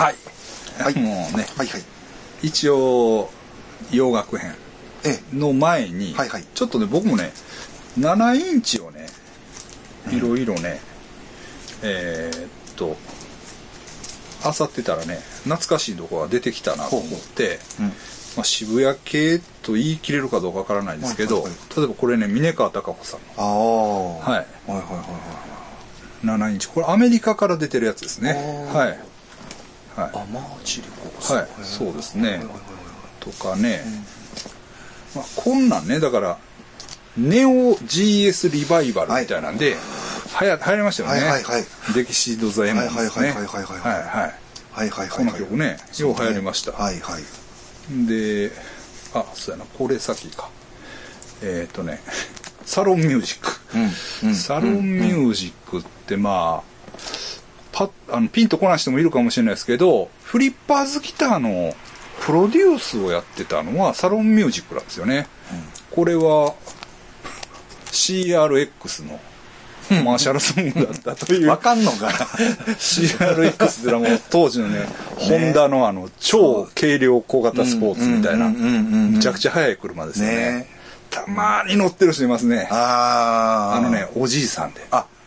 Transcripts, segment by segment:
はい。はいもうね、はいはい。一応、洋楽編えの前に、はいはいちょっとね、僕もね、7インチをね、いろいろね、えーっと、あさってたらね、懐かしいとこが出てきたなと思って、うん。まあ、渋谷系と言い切れるかどうかわからないですけど、はいはい例えばこれね、峰川貴子さんああ。はいはいはいはいはい。の7インチ。これアメリカから出てるやつですね。はい。はい。あ、マーチリコはい。そうですね。はいはいはいとかね、まあ、こんなんねだからネオ GS リバイバルみたいなんで、はや流行りましたよね、はいはいはい。デキシード・ザ・エモンですね。はいはいはいはいはい。はいはい。はいはいはいはい。この曲ねよう流行りました。はいはい。であそうやな。これさっきか。えっ、とねサロンミュージック、うんうん。サロンミュージックってまああのピンとこない人もいるかもしれないですけどフリッパーズギターのプロデュースをやってたのはサロンミュージックなんですよね、これは CRX のマーシャルソングだったというわかんのかな CRX ってのはもう当時のね、ホンダのあの超軽量小型スポーツみたいな、うんうんうんうんうんむちゃくちゃ速い車ですよね。ねたまに乗ってる人いますね。あああ。のね、おじいさんで。あ、はい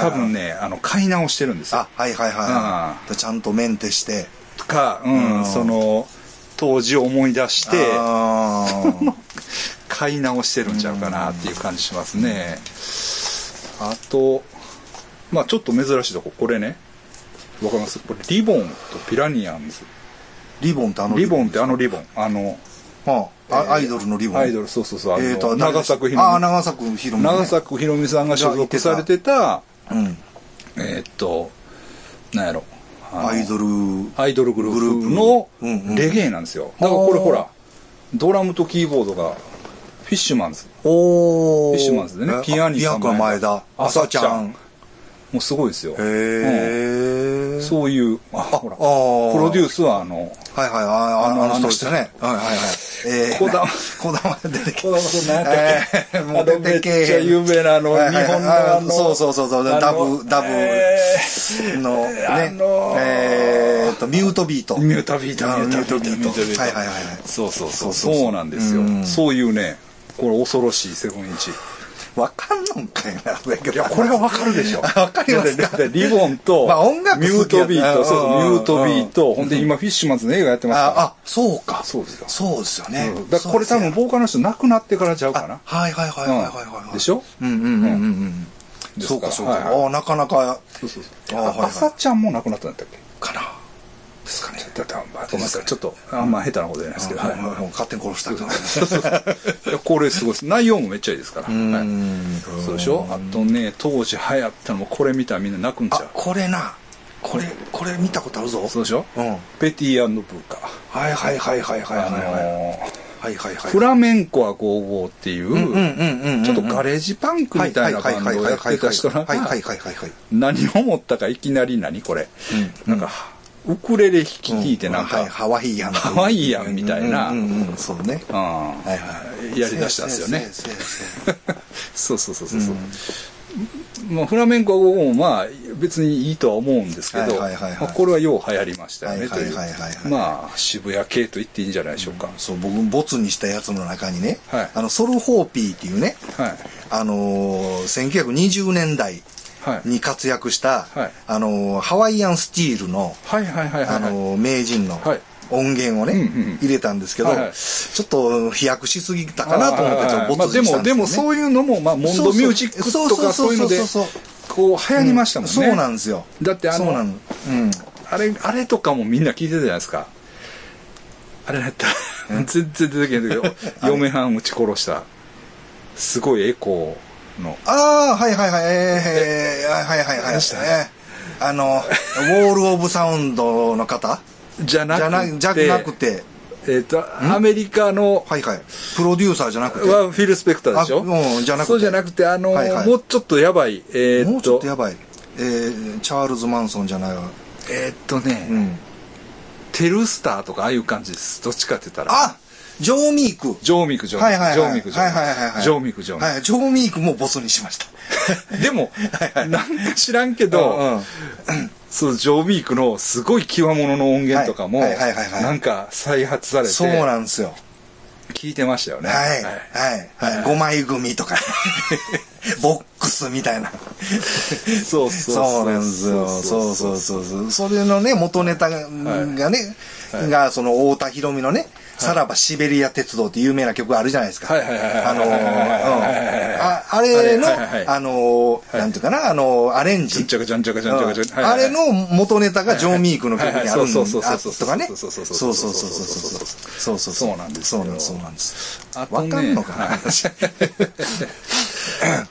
多分ね、あの、買い直してるんですよあ。、はいはいはい。ちゃんとメンテして。か、うん、うんその、当時を思い出して、買い直してるんちゃうかなっていう感じしますね。あと、まあちょっと珍しいとこ、これね、わかります？これ、リボンとピラニアンズ。リボンってあのリボンってあのリボン。あの、はああアイドルのリボン。アイドル、そうそうそう。えーと、長作ひろみ。長作ひろみね。長作ひろみさんが所属されてた、うん。えーっと、なんやろ。アイドル。アイドルグループのレゲエなんですよ。だからこれほら、ドラムとキーボードがフィッシュマンズ。おー。フィッシュマンズでねえピアニーさんピアカ前田。朝ちゃん。もうすごいですよ。へえ。そういう、あ、ほら、プロデュースはあの、はいはい、ああの、あの人ですよね。はいはいはい。えー、こだわ こだわ出てきこだわり何やったっけ？えーもうあの出てけめっちゃ有名なあのはいはいはい日本のあのそうそうそうダブ、ダブえのね。の、えーっと、ミュートビート。ミュートビート、あミュートビート、はいはいはいはい。そうそうそう、そうなんですよ。う。ん。そういうね、これ恐ろしいセブンインチ。わかんのんかいな、いいや、これはわかるでしょ。わかりますか？リボンと、まあ音楽ミュートビート、そうそう、ミュートビーうんト、ほんで今フィッシュマンズの映画やってますから。あ、あ、そうか。そうですよそうですよね。うんだこれ多分ボーカルの人亡くなってからちゃうかな。はいはいはいはいはいはい。でしょ？うんうんうんうんそうかそうか。ああ、なかなか、そうそうそう。あはいはいあ朝ちゃんも亡くなったんだったっけ？かな。ですかね。だって、まあごめんなさい。ちょっと、あんま下手なことじゃないですけど。勝手に殺した。いやこれすごいです。内容もめっちゃいいですから。そうでしょ？あとね、当時流行ったのもこれ見たらみんな泣くんちゃあ、これな。これ、これ見たことあるぞ。うそうでしょ？うん。ペティブーカー。はいはいはいはいはいはいあのはい。ーはいはいはい。フラメンコは55っていう、うんうんうんうんうん。ちょっとガレージパンクみたいなバンドをやってた人らがはいはいはいはいはいはい。何を思ったかいきなり何これ、なんかウクレレ弾き弾いてなんか、はいハワイアン。ハワイアンみたいな。うんうんうん、そうね。うん。はいはい。やりだしたんですよね。そうそうそうそうそう、まあ、フラメンコは55もまあ別にいいとは思うんですけど、はいはいはいはい。まあこれはよう流行りましたよね、はいはいというまあ渋谷系と言っていいんじゃないでしょうか、そう、僕、ボツにしたやつの中にね、はい。あの、ソルホーピーっていうね、はい。あのー、1920年代はいに活躍した、はい。あのー、ハワイアンスチールの、名人のはい。音源をね、うんうん入れたんですけど、はいはい。ちょっと飛躍しすぎたかなと思って、ちょっとボまあ、ツでも、にしたんですよ、ね。でもそういうのも、まあ、モンドミュージックとかそういうのでこう流行りましたもんね。そうなんですよ。だってあのそうん。あれ、あれとかもみんな聞いてたじゃないですか。あれやったら、全然出てけんけど、嫁はん撃ち殺した、すごいエコーの、ああ、はいはいはい、えー、はいはいはいはい。でしたえーあの、ウォール・オブ・サウンドの方？じゃなくて、じゃなくて、えっ、と、アメリカの、はいはい。プロデューサーじゃなくて、はフィル・スペクターでしょ？あうんじゃなくてそうじゃなくて、あの、はいはいもうちょっとやばい、えっ、もうちょっととやばい。えー、チャールズ・マンソンじゃないわ。えっ、とね、うん。テルスターとかああいう感じです。どっちかって言ったら。あジョー・ミーク。ジョーミク、ジョーミク、はいはいはい。ジョーミク、ジョーミク、はいはいはいはい。ジョーミク、ジョーミク。はい、ジョー・ミークもボスにしました。でも、なんか知らんけど、そう、ジョー・ビークのすごい極物の音源とかも、なんか再発されて、そうなんですよ。聞いてましたよね。はい。はい。はい。5枚組とか、ボックスみたいな。そうそうそうなんですよ。そうそうそうそう。それのね、元ネタがね、が、その、太田博美のね、さらばシベリア鉄道って有名な曲あるじゃないですか。はいはいはいはいあのー、うんああれの、あのー、なんていうかな、あのー、アレンジ。あれの元ネタがジョー・ミークの曲にあるんそうそうそうあそうとかね。そうそうそうそうそうそうそうそう。そうそうそうなんですよそうなんです。そうなんです。あとねわかんのかな話。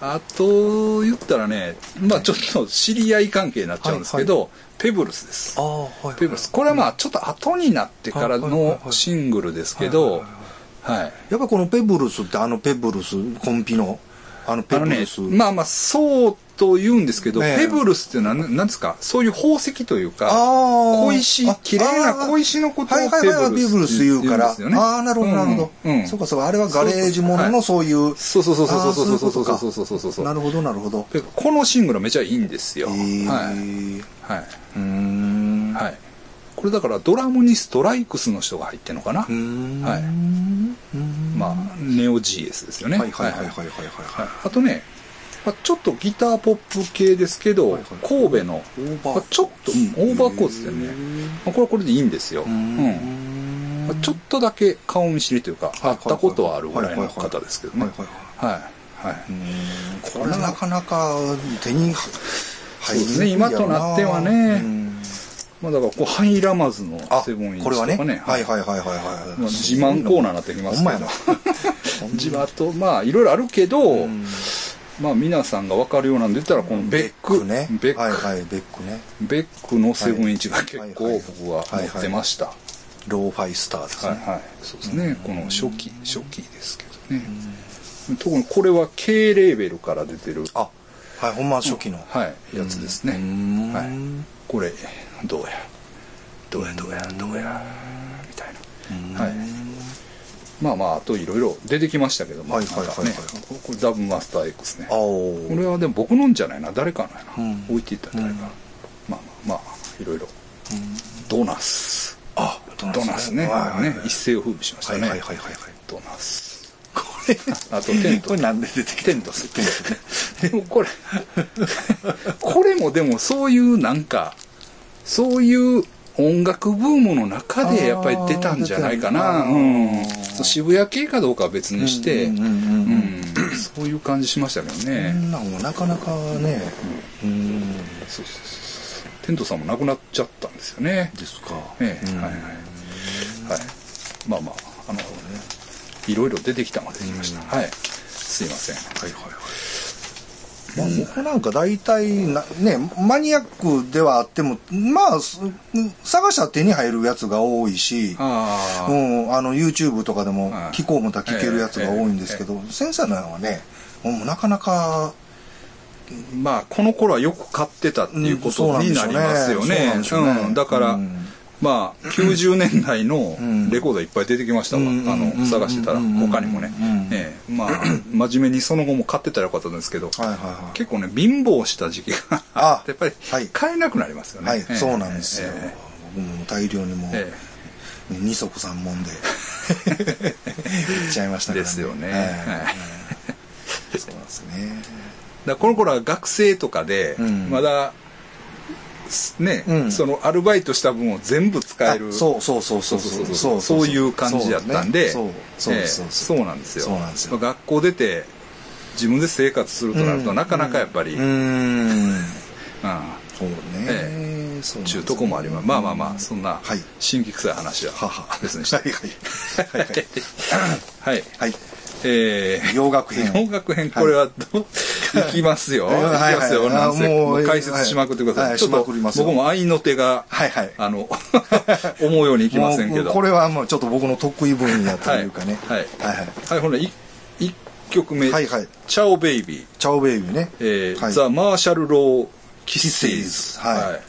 あと、言ったらね、まあちょっと知り合い関係になっちゃうんですけど、ペブルスです。ああ、はい。ペブルス。これはまあちょっと後になってからのシングルですけど、はい。やっぱりこのペブルスってあのペブルス、コンピの、あのペブルス。、まあまあそうと言うんですけど、ペブルスっていうのはななんですか、そういう宝石というか、小石あ、綺麗な小石のことをペブルス言うから。ですよね。ああ、なるほど、なるほど。うんうんそうかそうか、あれはガレージもののそういう。そうそうそうそうそうそうそうそうそうそうそうそうなるほど、なるほど。でこのシングルはめちゃいいんですよ。えーはい。うはい。ーん。はい。これだからドラムにストライクスの人が入ってるのかな。はいまあ、ネオ GS ですよね。はいはいはいはいはいはいはいあとね、まあ、ちょっとギターポップ系ですけど、はいはい。神戸の、まあちょっと、うん。オーバーコーツでね、まあ、これはこれでいいんですよ。うん。ん。まあ、ちょっとだけ顔見知りというか、会ったことはあるぐらいの方ですけどね。はいはいこれなかなか手に入りにくいそうですね。今となってはね。うん。まあだから、こう、入らまずのあセブンインチこれはね。とかね。はいはいはいはいはい。まあ自慢コーナーになってきますけど。自慢と、まあ、いろいろあるけど、うんまあ、皆さんが分かるようなんで言ったら、このベック、ねベック、はいはいベックねベックのセブンインチが結構僕は持ってました。ローファイスターですねはいはい。そうですね。この初期、初期ですけどね。特にこれは K レーベルから出てる、あはいほんま初期のはい、やつですね。うんはい。これ、どうや、どうや、どうや、どうや、みたいな。はい。まあまあ、あといろいろ出てきましたけども、はいはいはいねこれダブマスター X ね。これはでも僕のんじゃないな、誰かのやな。うん置いていった誰か。うんまあまあまあ、いろいろ。ドナス。あドナスね。はいはいはいね一世を風靡しましたね。はいはいはいはいはいドナス。これあとテントこれなんで出てきたテントス。でもこれ、これもでもそういうなんか、そういう音楽ブームの中でやっぱり出たんじゃないかな。うん。渋谷系かどうかは別にして、そういう感じしましたけどこね。んなんもなかなかねうんそうそうそうそう。テントさんも亡くなっちゃったんですよね。ですかええ、うんはいはい。はい。まあまあ、あの、いろいろ出てきたまで言いました。はい。すいません。はいはいはい。まあ、僕なんか大体な、ね、マニアックではあっても、まあ、す探したら手に入るやつが多いし、うん、あの、YouTube とかでもはい聞こうもた聞けるやつが多いんですけど、先生のはね、もうなかなか、まあ、この頃はよく買ってたっていうことになりますよね。そうなんでしょうね。うんだから、うんまあ、90年代のん。レコードいっぱい出てきましたわ。うん。あの、探してたら、うん。他にもね。うん。ええ。まあ、真面目にその後も買ってたらよかったんですけど、はいはいはい。結構ね、貧乏した時期があって、やっぱりはい。買えなくなりますよね。はいええ、そうなんですよ。え。僕も大量にもう、ええ。二足三門で、いっちゃいましたからね。ですよね。そうなんですね。だこの頃は学生とかで、うん。まだ、ね、うん、そのアルバイトした分を全部使える。そうそうそうそうそうそうそういう感じやったんでそうなんですよ。学校出て自分で生活するとなると、なかなかやっぱりうん。そうね、ええ、そうちゅうとこもあります。まあまあまあそんな神器臭い話は別にして。い。はいはい。はい。はい。えー、洋楽編洋楽編、これはどう、いきますよ。い。きはい。ますよ。はい。なんせ。もう解説しまくってください。はい。ちょっと僕も合いの手が、はいはい。あの、思うようにいきませんけど。これはもうちょっと僕の得意分野というかね。はい。はい。はいはい、ほら、い一曲目、はいはい。 Ciao Baby、Ciao Baby ね。えーはい。 The Marshmallow Kisses。はい。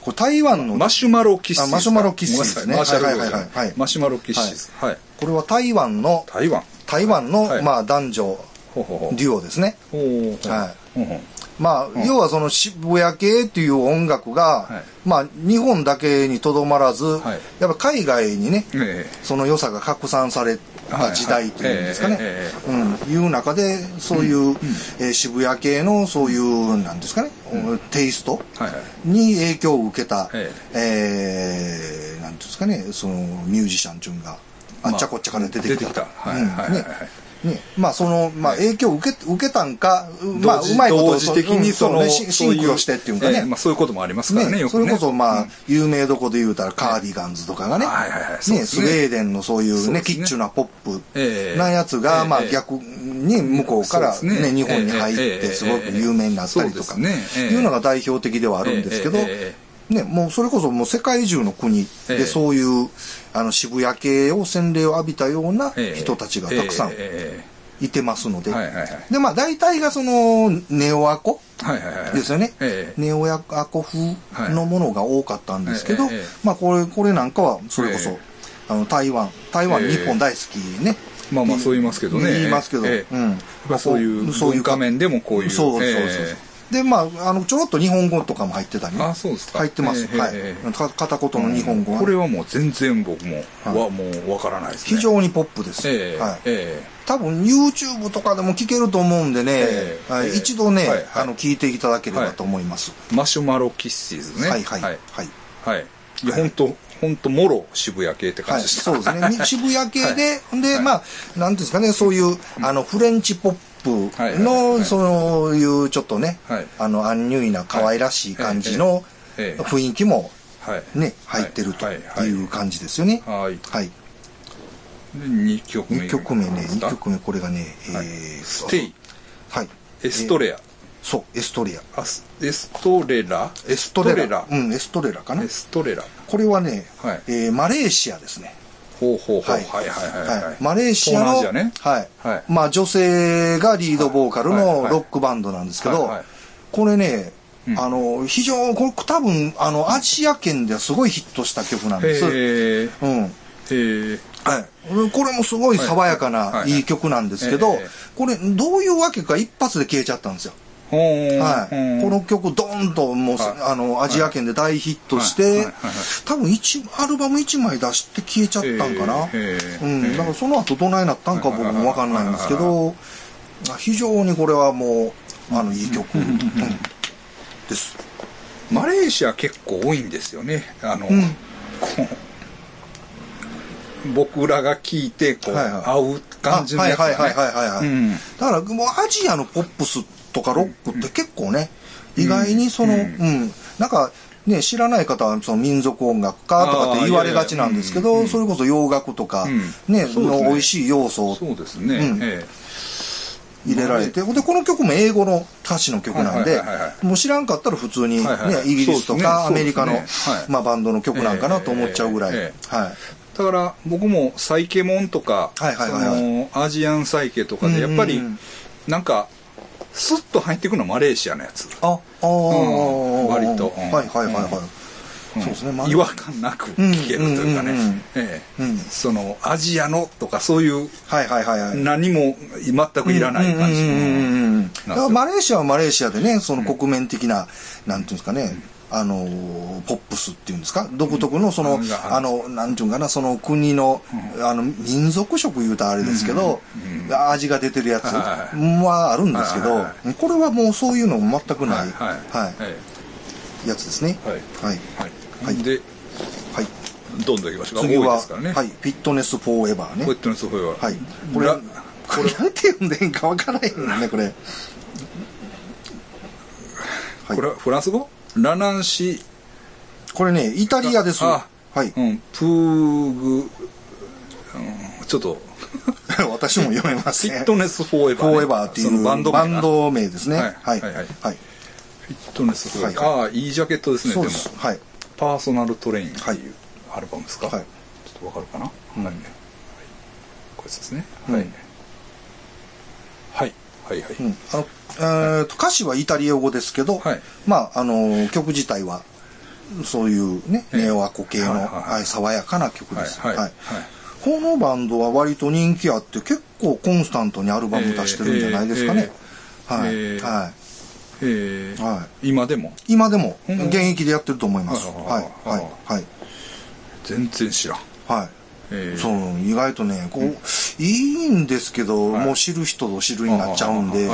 これ台湾のマシュマロ・キッシーズ。あマシュマロキッシーズね。マシュマロ・キッシーズ。はい。これは台湾の台湾。台湾の、はい。まあ男女。デュオですね。はい。まあ、うん。要はその渋谷系っていう音楽が、はい。まあ、日本だけにとどまらず、はい。やっぱ海外にね、えその良さが拡散された時代というんですかね、うん、いう中で、そういう、えー渋谷系のそういう、なんですかね、テイストに影響を受けた、ええ。ーなんていうんですかね、そのミュージシャンっていうのが、あっちゃこっちゃから出てきた。ね。ね、まあその、まあはい影響を受け、受けたんか、まあうまいこと同時的にその、シシンクロしてっていうんかね。ええまあそういうこともありますからね。それこそまあ、うん。有名どこで言うたらカーディガンズとかがね、ね、スウェーデンのそういうね、キッチュなポップええ。なやつが、まあええ。逆に向こうからね、ね日本に入っええてすごく有名になったりとか、いうのが代表的ではあるんですけど、ね、もうそれこそもう世界中の国ええ。でそういう、あの渋谷系を洗礼を浴びたようなええ人たちがたくさんえいてますので。で、まあ大体がそのネオアコ。ですよね。ええネオアコ風のものが多かったんですけど、まあこれ、これなんかはそれこそ、ええあの台湾、台湾ええ日本大好きね。まあまあそう言いますけどね。言いますけど、ええうん。まあそういう文化面でもこういう。そうそうそうそう。えで、まあ、あの、ちょろっと日本語とかも入ってたりね。あそうですか入ってます。ええはい片言の日本語はこれはもう全然僕も、はもうわからないですね。非常にポップです。ええはい。え多分 YouTube とかでも聞けると思うんでね、ええはいええ一度ね、あの、聞いていただければと思います。えマシュマロキッシーズね。はいはい。ははいい。。はい。いや、本当本当もろ渋谷系ってはい、感じでした。そうですね。み渋谷系で、で、はいまあ、なんていうんですかね、そういう、あの、フレンチポップはいはいはいの、はいそういう、ちょっとね、はいあの、アンニュイな可愛らしい感じのええええ雰囲気もはい。ね、入ってるとはいはいいう感じですよね。はい。はい。で、2曲目。2曲目ね、2ですか？曲目、これがね、えはいーステイ、はい。エストレア。そう、エストレア。あスエストレラ？エストレラ。エストレラうん、エストレラかなエ。ストレラ。これはね、はいえーマレーシアですね。ほうほうほう。ははいいはいはいはい。はいマレーシアの、アね。はい。はいまあ女性がリードボーカルのロックバンドなんですけどこれね、うんあの、非常、これ多分、あの、アジア圏ではすごいヒットした曲なんです。うん。はい。これもすごい爽やかないい曲なんですけどええ、これどういうわけか一発で消えちゃったんですよ。はい。この曲ドーンともう、はい。あの、アジア圏で大ヒットして多分一、アルバム1枚出して消えちゃったんかな。うん。だからその後どないなったんか僕もわかんないんですけど、非常にこれはもう、あの、いい曲、うん。です。マレーシア結構多いんですよね。あの、うん。僕らが聞いて、こう、はいはい。合う感じのやつが、ね。あはいはいはいはいはいはい。うん。だからもうアジアのポップスとかロックって結構ね、意外にその、ううん。ん、なんか、ね、知らない方はその民族音楽家とかって言われがちなんですけど、それこそ洋楽とか、うん。ね、の美味しい要素をそうですね。入れられて、で、この曲も英語の歌詞の曲なんでもう知らんかったら普通にねイギリスとかアメリカのまあバンドの曲なんかなと思っちゃうぐらい。ええ。はい。だから僕もサイケモンとか、はいはいはいはい。そのアジアンサイケとかでやっぱりなんかスッと入ってくるのはマレーシアのやつ、あ、ああ、うん割と。うんはいはいはいはい。うん。そうですね、まあ。違和感なく聞けるというかね、うんうんうんうんええ。うんそのアジアのとかそういうはいはいはいはい。何も全くいらない感じうんうんうんうんマレーシアはマレーシアでね、その国面的な、なんていうんですかね、あのー、ポップスっていうんですか、独特のその、うんあの、なんていうんかな、その国の、あの、民族色言うたらあれですけど、味が出てるやつはあるんですけどはいはいは、これはもうそういうのも全くない、はいはい。やつですね。はい。はい。ではい。どんどんいきましょうか。次は、はい、フィットネスフォーエバーね。フ。ィットネスフォーエバーはい。これ、ラこれ。なんて読んでいいんかわからへんよね、これ。はいこれはフランス語？ラナンシこれね、イタリアです。あはい。うん、プーグ、うん、ちょっと、私も読めまフせん。ィットネスフォーエバー、フォーエバーっていうバンド名な名ですね。ははいい。はいはいはい。フィットネスフォーエバー。はいああ、いいジャケットですね、でもそうです。はい。パーソナルトレインってはいいうアルバムですか、はいちょっとわかるかな、うんはい、こいつですね、うんはいはいはいはい、うん。あの、えーと、歌詞はイタリア語ですけど、はいまあ、あの、曲自体は、そういうね、ええネオアコ系の、はい爽やかな曲です。はいはいはい。このバンドは割と人気あって、結構コンスタントにアルバム出してるんじゃないですかね。はい。えーはい。えーは今でも？今でもうん現役でやってると思います。ははいい、はい、はい。全然知らん。はい。えーそう、意外とね、こう、いいんですけど、はいもう知る人ぞ知るになっちゃうんで、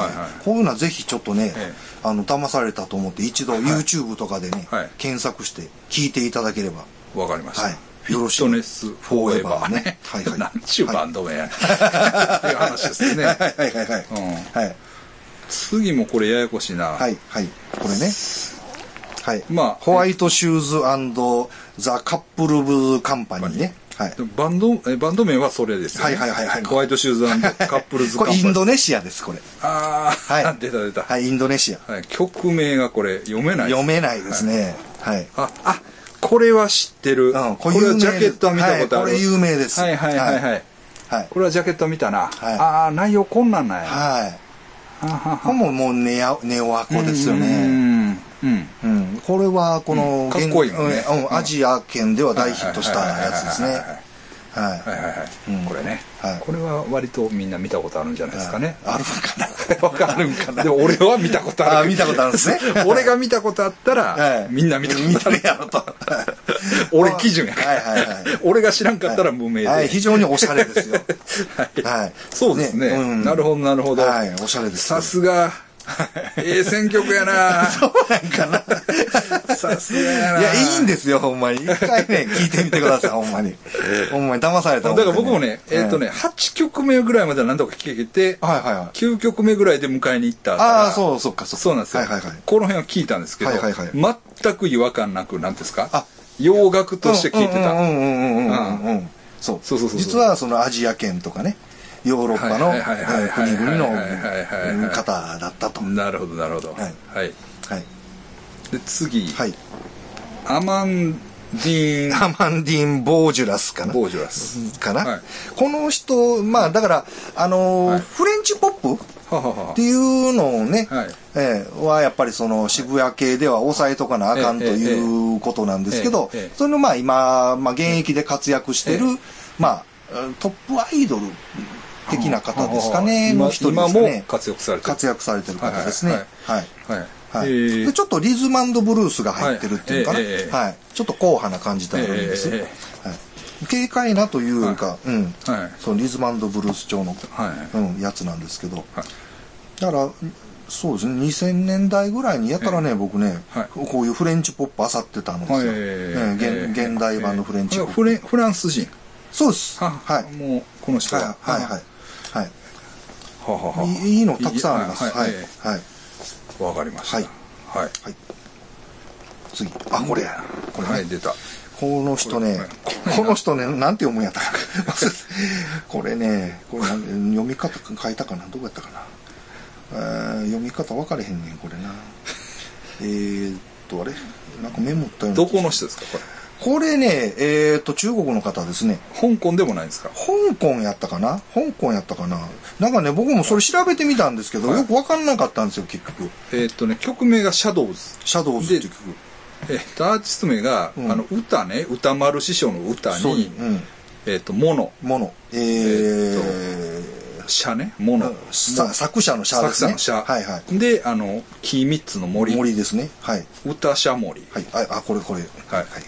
こういうのはぜひちょっとね、ええあの、騙されたと思って一度 YouTube とかでね、はい検索して聞いていただければ。わかりました。はいフィットネスフォーエバーね。はいはいなんちゅうバンド名やねん。っていう話ですよね。はいはいはいはい。うんはい。次もこれややこしいな。はいはい。これね。はい。まあホワイトシューズザ・カップルブカンパニーね。はい。バンド、えバンド名はそれですよ、ね。はいはいはいはいホワイトシューズ カップルズ。これインドネシアです、これ。ああ、はい出た出た。はい、インドネシア。はい、曲名がこれ読めない読めないですね。はい。あ、あ、これは知ってる。うんこれはジャケットは見たことある。はいこれ有名ですはいはいはいはい。はい。これはジャケット見たな。はいああ、内容こんなんなんや。はい。はははこれももうネアネオアコですようね。ん。うん。うん。これはこの、うんかっこいいんうんアジア圏では大ヒットしたやつですね。はい。はいはいこれね、はいこれは割とみんな見たことあるんじゃないですかね。あるんかな？わかるんかな？でも俺は見たことある。あ見たことあるんですね 俺が見たことあったら、はいみんな見たことある。やろと。俺基準やから。はいはいはい俺が知らんかったら無名で。はい、非常におしゃれですよ。はいはい。そうですね。うんなるほどなるほど。はい、おしゃれです。さすが、ええ選曲やななんかな。さすがやな。いや、いいんですよ、ほんまに。一回ね、聞いてみてください、ほんまに。ほんまに騙されただから僕もね、えっ、とね、は8曲目ぐらいまでは何とか聞けて、いはいはい。9曲目ぐらいで迎えに行った。ああ、そう、そっか、そっか。そうなんですよ。はいはいはい。この辺は聞いたんですけど、はいはいはい全く違和感なく、なんですか？あ洋楽として聞いてた。うんうんうんうんうんうん。そうそうそうそう実はそのアジア圏とかね、ヨーロッパの国々の方だったと。なるほど、なるほど。はい。はい。はい。で、次、はい。アマンディーン・アマンディン・ボージュラスかな。ボージュラス。かな、はい。この人、まあだから、あのーはい。フレンチポップ？はははっていうのをね、はい。えーはやっぱりその渋谷系では抑えとかなあかんとええいうことなんですけどそれのまあ今、まあ現役で活躍してるええ、まあトップアイドル的な方ですかね、今の一人ですかね。活躍されてる。活躍されてる方ですね。ははいい。はい。はい。えー。でちょっとリズムブルースが入ってるっていうのかな、はい。ちょっと硬派な感じであるんです、ええはい、軽快なというか、うん。はい。そのリズムブルース調の、はい。うん、やつなんですけど、はい。だからそうですね。2000年代ぐらいにやったらね、僕ね、はい。こういうフレンチポップ漁ってたんですよ、現現代版のフレンチポップ、フレフランス人。そうです。ははい。もう、この人はいは。はい。はいはいはははいいのたくさんありますははいいはいはいわかりました。はいはい。はい次あこれやこれね、はい、出た。この人ねこの人ね、なんて読むんやったか。これね、これ読み方書いたかな？どこやったかな？えー読み方分かれへんねん、これな。えーっと、あれ？なんかメモったようなどこの人ですか、これ？これね、えーっと、中国の方ですね。香港でもないですか？香港やったかな？香港やったかな？なんかね、僕もそれ調べてみたんですけど、はいよく分かんなかったんですよ、結局。えーっとね、曲名がシャドウズ。シャドウズって曲。えっと、アーティスト名が、うんあの、歌ね、歌丸師匠の歌に、うん。えっと、モノ、もの。えー、社ね、モノ。さ作者のシャですね。作者の社。はいはい。で、あの、木三つの森。森ですね。はい。歌社森。はい。あ、あこれこれ。はいはい。はい。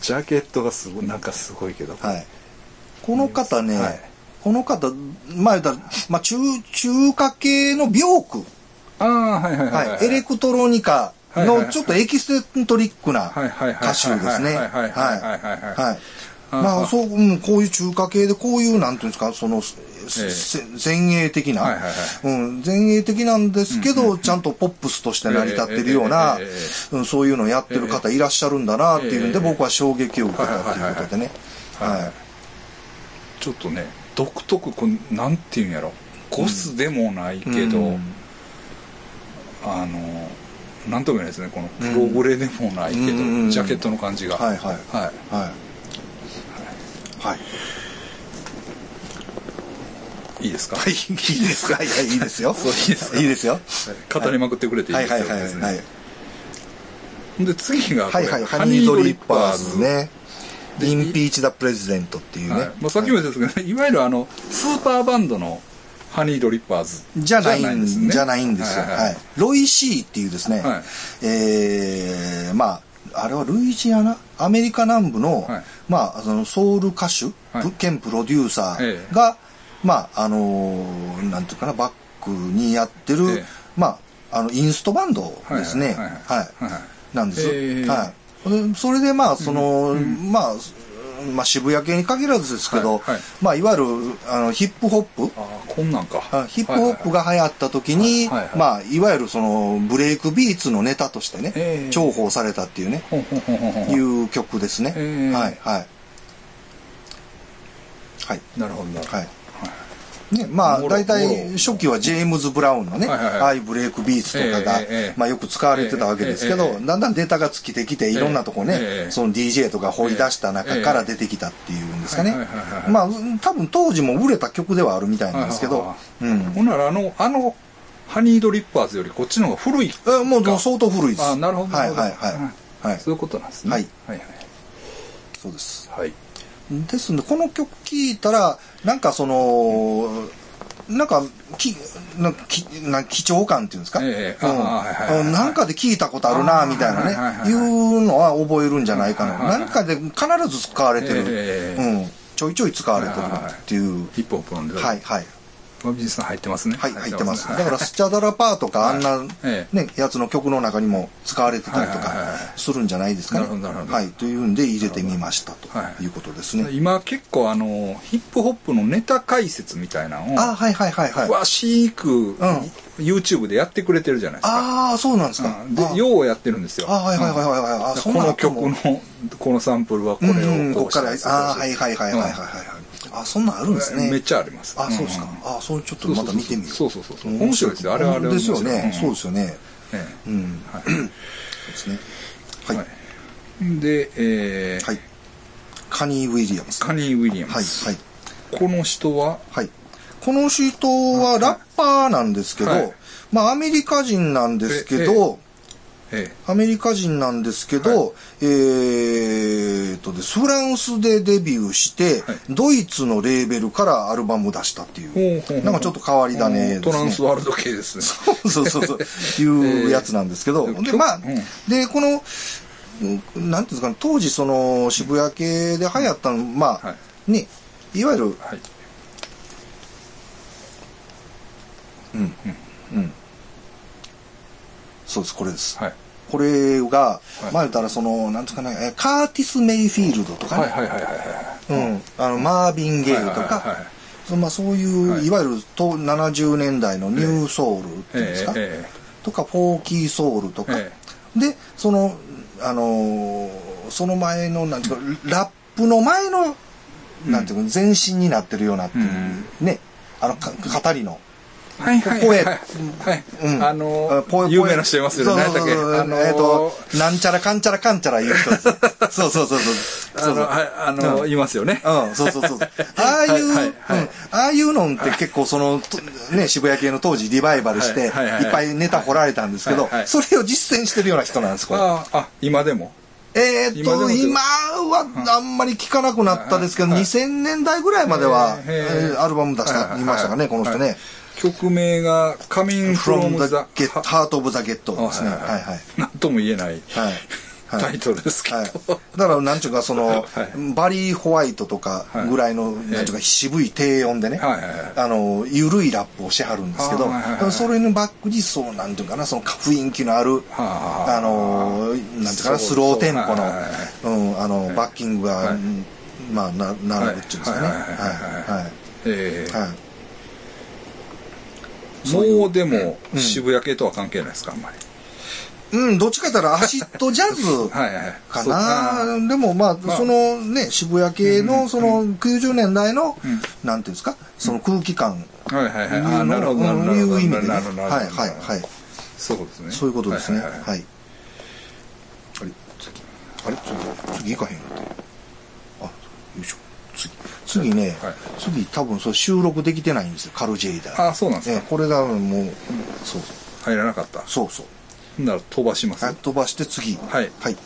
ジャケットがすごい、なんかすごいけど。はい。この方ね、はいこの方、まあ言ったら、まあ中、中華系の病句。ああ、はいはいはい。はい。エレクトロニカはいはいはいのちょっとエキセントリックなはいはいはい歌手ですね。はいはいはいはいはいはいはい。あまあ、あそう、うん、こういう中華系で、こういう、なんていうんですか、その、せええ。せ前衛的な、はいはいはい。うん、前衛的なんですけど、ちゃんとポップスとして成り立ってるようなええええええ、うんそういうのやってる方いらっしゃるんだなっていうんで、ええ僕は衝撃を受けたっていうことでね。はいはいはいはい。ちょっとね、独特、こんなんていうんやろ。ゴスでもないけど、うん。あの、なんとも言えないですね、このプログレでもないけど、うん。ジャケットの感じが。はいはい。はい。はい。はい。いいですか？はい、いいですか？いや、いいですよ。そういいですか？いいですよ。語りまくってくれていいはいですよ。はいはい別にはい。で、次がはいはい、ハニードリッパーズ。ね。インピーチ・ダ・プレジデントっていうね。はいまあ、さっきも言ったんですけど、いわゆるあの、スーパーバンドのハニードリッパーズじゃないんですねじゃないんですよ。はいはいはい。ロイ・シーっていうですね、はいえー、まあ、あれはルイジアナ？アメリカ南部の、はいまあ、そのソウル歌手、はい。兼プロデューサえーが、まあ、あのーなんていうかな、バックにやってる、ええ。まあ、あの、インストバンドですね。はいなんです。ええ。はい。でそれでまあ、その、まあ、まあ、渋谷系に限らずですけど、はいはい。まあ、いわゆる、あの、ヒップホップ、ああこんなんか。あヒップホップが流行った時に、はいはいはい。まあ、いわゆるその、ブレイクビーツのネタとしてね、ええ。重宝されたっていうね、ほんほんほんほんほん。いう曲ですね。ええ。はい、はい。はい、なるほどなるほど。はい。ね、まあ、大体初期はジェームズ・ブラウンのね、はいはいはい。ああいうブレイクビーツとかが、ええええまあよく使われてたわけですけど、ええええだんだんデータが尽きてきて、いろんなとこね、ええその DJ とか掘り出した中から出てきたっていうんですかね。はいはいはいは。いまあ、多分当時も売れた曲ではあるみたいなんですけどはいは、うん。ほんならあのあのハニードリッパーズよりこっちの方が古い。えもうもう相当古いです。あなるほどはいはいはい。はい。そういうことなんですね。はいはい。そうです。はいですんで、この曲聴いたら、なんかその、なんか、き、なんかきなん貴重感っていうんですか、ええうん。なんかで聞いたことあるな、あみたいなはいはいはいね、はい。いうのは覚えるんじゃないかな。はいはいはい。なんかで必ず使われてる。ええうん。ちょいちょい使われてるっていう。ヒップホップのネタはいはい。バビジさん入ってますね。はい、入ってます。ね。だから、スチャダラパーとか、あんなね、やつの曲の中にも使われてたりとか、するんじゃないですかね。なるほどなるほど。はい、というんで入れてみましたと。はい。いうことですね。今結構あのヒップホップのネタ解説みたいなのをあ、はいはいはいはい。詳しく YouTube でやってくれてるじゃないですか。ああ、そうなんですか。うん。であようやってるんですよ。あはいはいはいはいはい。この曲のこのサンプルはこれをここうしたああ、はいはいはいはいはいはい。あ、そんなんあるんですね。めっちゃありますあ、そうですかん。あ、それちょっとまた見てみよう。そうそうそうそう面白いですよあれはあれはですよね。うんそうですよね。えうん。はいそうですね。はい。はいで、えーはい。カニー・ウィリアムス。カニー・ウィリアムはい、ス、はい。この人は？はい。この人はラッパーなんですけど、はいまあアメリカ人なんですけど、えアメリカ人なんですけど、えーっとです、フランスでデビューして、はい。ドイツのレーベルからアルバム出したっていう、なんかちょっと変わり種ですね。トランスワールド系ですね。そうそうそう、いうやつなんですけど、え ーで、まあ、うん。で、この、うんなんていうんですかね、当時その渋谷系で流行ったの、まあ、はね、いわゆる、はい。うん、うん。そうです、これです。はいこれが、はいまあ言ったらその、なんですかね、えカーティス・メイフィールドとかね、うん、あの、マービン・ゲイとか、そまあそういう、はいい、わゆると70年代のニューソウルっていうんですか、えとか、フォーキーソウルとか、えで、その、あのーその前の、なんていうか、ラップの前の、なんていうか、前身になってるようなっていう、ね、あの、か語りの、はいはいはいはい。はい。うん。あのポエ有名な人いますよね。そう何だっけそうそうあのえっ、と、なんちゃらかんちゃらかんちゃら言う人です。そうそうそうそう。あのはいあのうん。いますよね。うん、そうそうそう。ああいう、うん、ああいうのって結構その、とね、渋谷系の当時リバイバルして、いはいはいはい。っぱいネタ掘られたんですけどそれを実践してるような人なんです、これ。ああ今でも？えーっと、今はあんまり聞かなくなったですけど、はい2000年代ぐらいまでは、アルバム出した、いましたかね、この人ね。曲名が「Coming from from the the get, Heart of the Get ですね。ははいい。ははい。い。なんとも言えないはい。はい。タイトルですけど。はい。だから、なんちゅうか、その、はい。バリー・ホワイトとかぐらいの、なんちゅうか、渋い低音でね、あの、ゆるいラップをしはるんですけど、それのバックに、そう、なんていうかな、その雰囲気のある、はあ。あの、なんていうかな、スローテンポのそうん、あの、はい。バッキングが、まあ、な、並ぶっていうんですかね。はいはいはいはい。もうでもうん。渋谷系とは関係ないですかあんまり。うん、どっちかというとアシッドジャズ はいはいかな。でもまあ、まあ。そのね、渋谷系のその90年代のうん、なんていうんですか、その空気感。はいはいはい。あなるほどなるほど。のいう意味ではいはいはい。そうですね。そういうことですね。はい。あれあれ？ちょっと、次行かへんかった。次。次ねはい、次多分それ収録できてないんですよ、カルジェイダー。あそうなんですかねこれがもう、そうそう。入らなかったそうそう。なら飛ばします？はい飛ばして次。はいはい。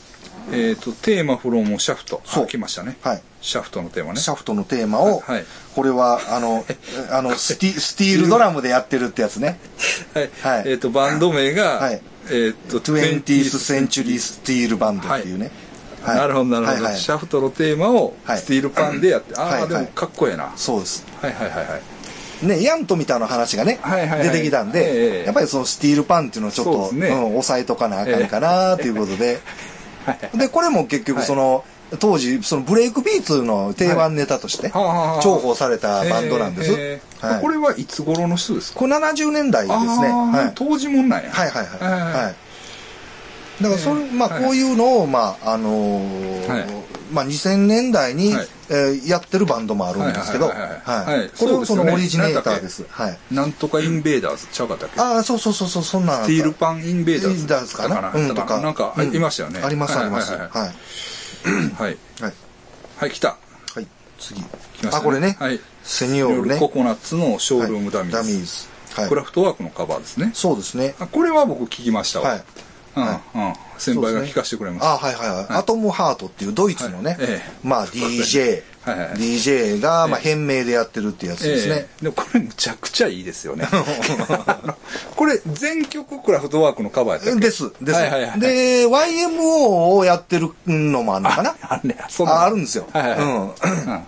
えっと Theme from Shaft そうあ来ましたねはい。シャフトのテーマね。シャフトのテーマを、はいこれは、あの、あの、スティ、スティールドラムでやってるってやつね。はい。はいえっ、と、バンド名が、はいえっ、と、20th Century Steel Band っていうね。はいなるほど、なるほど、はいはいシャフトのテーマをはいスティールパンでやって、ああ、はいはいでもかっこええな。はそうです。いはいはいはい。ね、ヤントみたいな話がね、はいはいはい出てきたんで、ええやっぱりそのスティールパンっていうのをちょっと、そうねうん、抑えとかなあかんかなっていうことで、はいで、これも結局その、当時、そのブレイクビーツの定番ネタとして、はあはあはあ重宝されたバンドなんです。えーはいこれはいつ頃の人ですか？これ70年代ですね。あーはい。当時もんなんや。はいはいはい。はいはいはい。だからそれ、えーまあはいこういうのを、まああのーはいまあ2000年代に、はいえーやってるバンドもあるんですけど、はいはいはいはいはいこれはそのオリジネーターです。はい。なんとかインベーダーズちゃうかったっけ？ああ、そうそうそうそう、そんなスティールパンインベーダーズかな？だうんとかなんかあうんいましたよね。ありますあります。ははいい。はいはい。はい。はい。はい、来た。はい。次。来ましたあ、これね。はい。セニョールね。ココナッツのショールームダミーズ。はいダミーズ。はいクラフトワークのカバーですね。そうですね。あこれは僕聞きましたわ。はい。うん、はうん。先輩が聞かせてくれました。あはいはいはい。アトムハートっていうドイツのね、まあ DJ、はいはいはい DJ が、まあええ変名でやってるってやつですね。ええでもこれむちゃくちゃいいですよね。これ全曲クラフトワークのカバーやったっけ？です、です。はいはいはいで、YMO をやってるのもあるのかな？あああるんですよ。はいはいはいうん。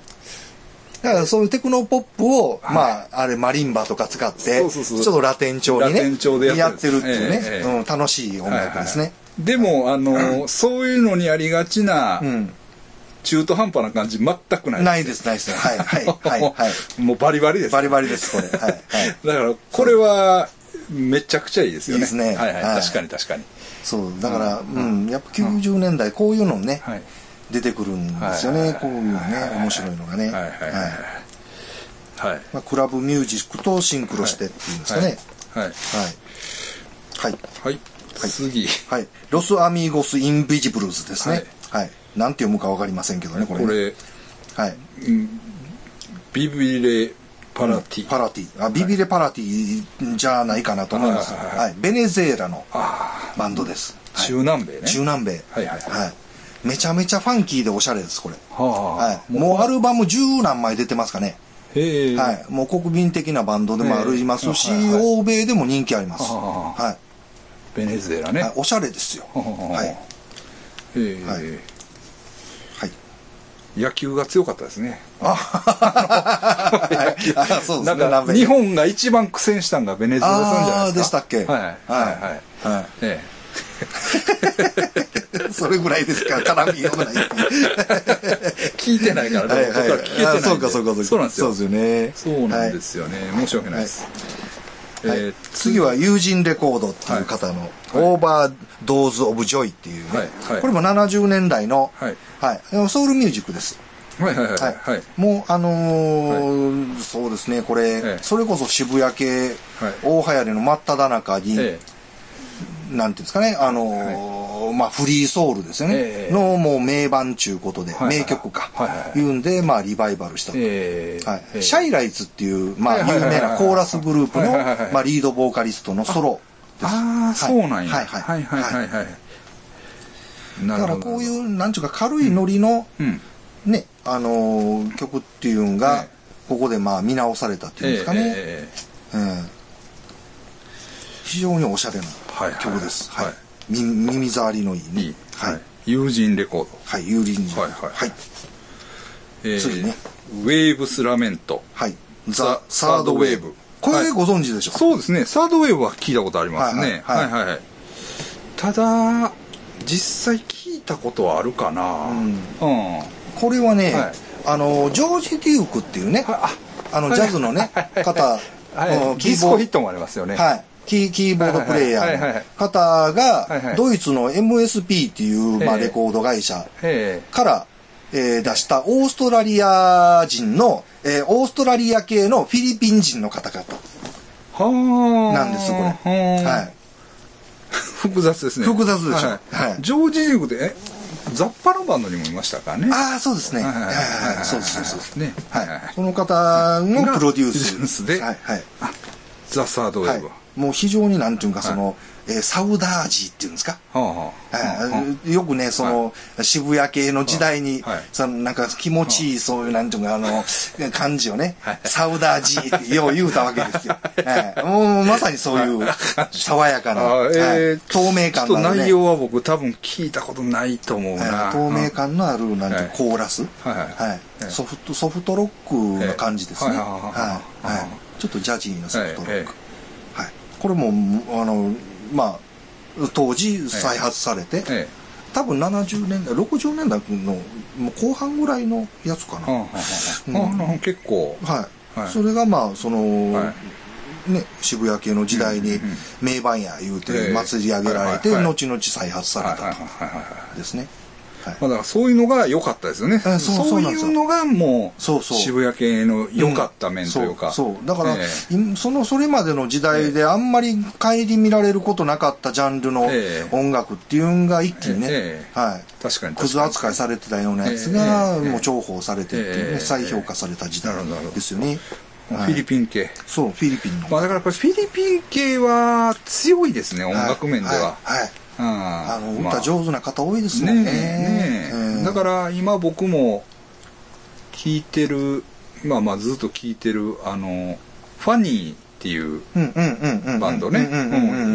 うんだからそういうテクノポップを、まあ、あれマリンバとか使って、そうそうそうちょっとラテン調にね、ラテン調でやってるっていうね、うん、楽しい音楽ですね。でも、あの、そういうのにありがちな、うん。中途半端な感じ全くない。ないです、ないです。はい、はい、はい、はい。もうバリバリです。バリバリです、これ。はい、はい。だから、これは、めちゃくちゃいいですよね。いいですねはいはい。はい確かに確かに。そう、だから、うん、やっぱ90年代、こういうのね、はい。出てくるんですよね、はいこういうね、面白いのがね。はいはいはいはい。はい。まあ、クラブミュージックとシンクロしてっていうんですかね。はい。はい。はい。はい。次。はい。 Los Amigos Invisibles ですね。はい。なんて読むかわかりませんけどね、これね。これ、はい。 Viviré Para Ti。Para Ti。あ、 Viviré Para Ti じゃないかなと思います。はいはいはい。ベネズエラのあバンドです。あ、はい中南米ね。中南米。はいはいはいめちゃめちゃファンキーでおしゃれです、これ。はあ。はい。もうアルバム十何枚出てますかね。はい。もう国民的なバンドでもありますし、ええはいはい欧米でも人気あります。はあはベネズエラい。ね。はいおしゃれですよ。はあはい。はいはい。野球が強かったですね。はいあそうですね。なんか南米日本が一番苦戦したんがベネズエラさんじゃないですか。でしたっけはい。はい。はい。はえい。それぐらいですか？ら、絡みようがない。聞いてないから、はいはい。僕は聞けてないそうかそうかそうか。そうなんですよ。そうですよね。そうなんですよね。申し訳ないです。はい。えー次はユージン・レコードっていう方の、 Overdose of Joy っていうね、はい。はい。これも70年代の、はい。はい。ソウルミュージックです。はいはいはいはい。はい。もう、あのーそうですね、これ、ええ。それこそ渋谷系、はい。大流行りの真っ只中に、えなんていうんですかね、あのーまあ、フリーソウルですよね、ええ。のもう名盤ちゅうことで、はいはい名曲か、はいはいはい。いうんで、まあ、リバイバルしたと。ええ。はい。ええ。シャイライツっていう、まあ、はいはいはいはい。有名なコーラスグループのはいはいはいはい、まあ、リードボーカリストのソロです。ああ、そうなんや。はいはい。はいはいはいはい。なだ。からこういう、なんちゅうか軽いノリの、うん。ね、あのー曲っていうのがええ、ここでまあ見直されたっていうんですかね。えうん非常におしゃれな。はいはいはい曲です。はい耳障りのいいね。はい。はい。友人レコード。はい、有利に。はいはいはい。えー次ね。ウェーブスラメント。はい。ザザ・サードウェーブ。これご存知でしょそうですね。サードウェーブは聞いたことありますね。はははいいはいはい。ただ、実際聞いたことはあるかな。うんうん。これはね、はいあの、ジョージ・デュークっていうね、ああの、ジャズのね、方、はうんい。ディスコヒットもありますよね。はい。キーキーボードプレイヤーの方はいがは、いドイツの MSP っていう、まあ、ええレコード会社えから、えー出したオーストラリア人の、えーオーストラリア系のフィリピン人の方々。なんです、これ。は。はいい。複雑ですね。複雑でしょはいはいジョージ・デュークで、ッパのバンドにもいましたかね。ああ、そうですね。ははい。そうです、そうです。ね。ははい。その方のプロデュース。スではい、はい。ザ・サードウェーブ。はいもう非常になんていうかその、えーサウダージっていうんですか、はあよくね、その、渋谷系の時代に、はい。そのなんか気持ちいい、そういう、なんていうか、あの、感じをね、はい。サウダージーってよう言うたわけですよ。はい。もうまさにそういう、爽やかな、あえーはい。透明感のある、ね。内、容は僕多分聞いたことないと思うな。はい透明感のある、なんてコーラス、はいソフト、ソフトロックな感じですね。はい。はい。ちょっとジャジーなソフトロック。これも、あの、まあ、当時再発されて、え多分70年代60年代の後半ぐらいのやつかな、はあはあはあ。結構。はい、はい。それがまあその、はね、渋谷系の時代にうんうんうん。名盤や言うえてえ祭り上げられて、後々再発されたと。ですね、はいまあだからそういうのが良かったですよね。えそういうのがもう、そうそう渋谷系の良かった面というか。そうそうだから、えいそのそれまでの時代であんまり顧みられることなかったジャンルのええ音楽っていうのが一気にね、ええはい確かに。クズ扱いされてたようなやつが、ええもう重宝されてっていうね、ええ再評価された時代ですよね。フはいィリピン系。そう、フィリピンの。まあだからやっぱりフィリピン系は強いですね、音楽面では。はい。はいあの歌、あ、上手な方多いですね。ね、うん、だから今僕も聴いてる今まあずっと聴いてるあのファニーっていうバンドね。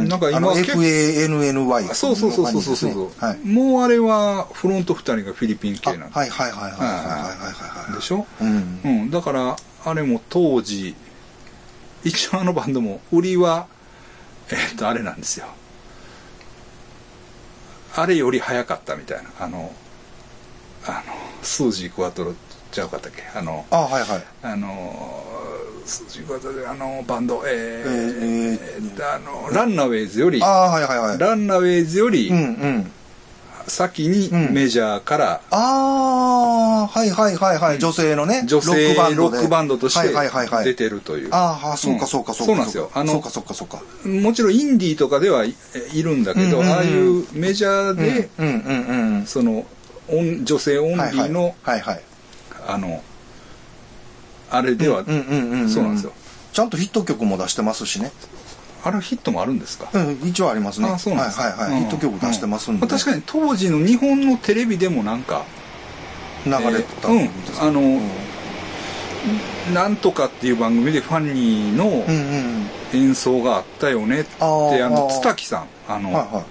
なんか今 FANNY そうそうそうそうそう。そう、もうあれはフロント二人がフィリピン系なはいはいはいはいはいはいはいでしょ、ううん、だからあれも当時一応あのバンドも売りはえっとあれなんですよ。あれより早かったみたいなあのあのスージークワトロちゃうかったっけ？あのあ、はいはい。あのスージークワトロあのバンドえーえーえーあのランナウェイズよりあはいはいはい。ランナウェイズよりうんうん。先にうんメジャーからああ、はいはいはいはい。女性のね。女性ロックバンドとしはいはいはいはいて出てるというああ、そうかそうかそうか。そうなんですよあのそうかそうかそうか。もちろんインディーとかではいいるんだけど、うんうんうんああいうメジャーで、うんうんうんうん。その女性オンリーの、はいはい。あのあれでは、うんうんうんうん。そうなんですよ。ちゃんとヒット曲も出してますしね。あれヒットもあるんですか、うん、一応ありますね。あそうなんですか、はいはいはい。ヒット曲出してますんで。う確かに当時の日本のテレビでもなんか流れてたうんんですあの、うんなんとかっていう番組でファニーのうんうん。演奏があったよねって、あーあのあー津滝さんあの、はいはい。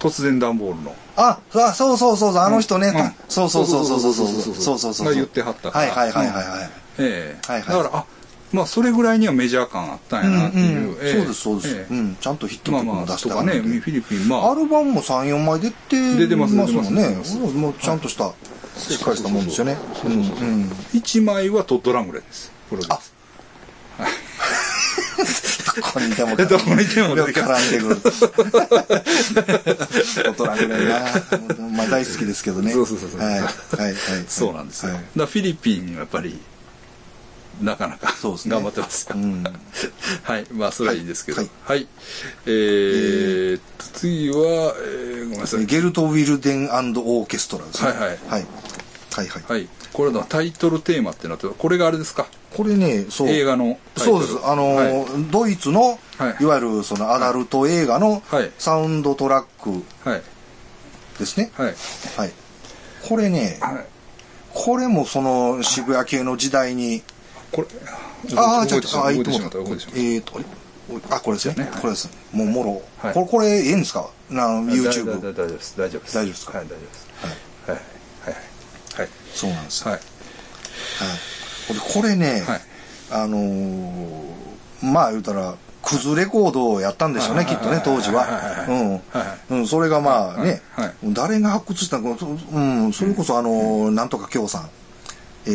突然段ボールのあ、あそうそうそうそう、あの人ね。うんそうそうそうそうそうそうそうそうそうそうそうそう。が言ってはったからはいはいはいはいはい。ええはいはいだからあまあそれぐらいにはメジャー感あったんやなっていう、ええ。そうですそうです、ええ。うん。ちゃんとヒットまあ曲も出してはるんでねフィリピンまあ。アルバムも34枚出て出てますもんね。出てます出てます。もうちゃんとした、しっかりしたもんですよね。うんうん。1枚はトッドラングレーです。プロデュース。どこにでもどこにでも絡んでくる大人ぐらいな。まあ大好きですけどね。そうそうそうそう。はいはいはい。そうなんですよ、はい。だフィリピンはやっぱりなかなかね。頑張ってますよ、うん。はい。まあそれはいいですけど。は、はい。いえーっと次は、えーごめんなさい。ゲルト・ウィルデンオーケストラですね。はいはい。はい。はいはい。はい。これのタイトルテーマってなってこれがあれですか？これねそう。映画のタイトル。そうです。あのーはい。ドイツの、はい。い、わゆるそのアダルト映画のはい。サウンドトラックはい。ですね。はい。はい。これねはい。これもその渋谷系の時代にこれああちょっ動いてしまとあいいてしまったえーとあこれですね。ねこれです。もうもろ。はい。これこれええんですか？な YouTube だ大丈夫です。大丈夫です。大丈夫ですか？はい大丈夫です。はい。はい。はい。はい。そうなんですよ。はい。はい。これねはい。あのーまあ言うたらクズレコードをやったんでしょうねはいきっとね当時は。うん。うんそれがまあね。誰が発掘したのかうんそれこそあのーなんとか京さん。え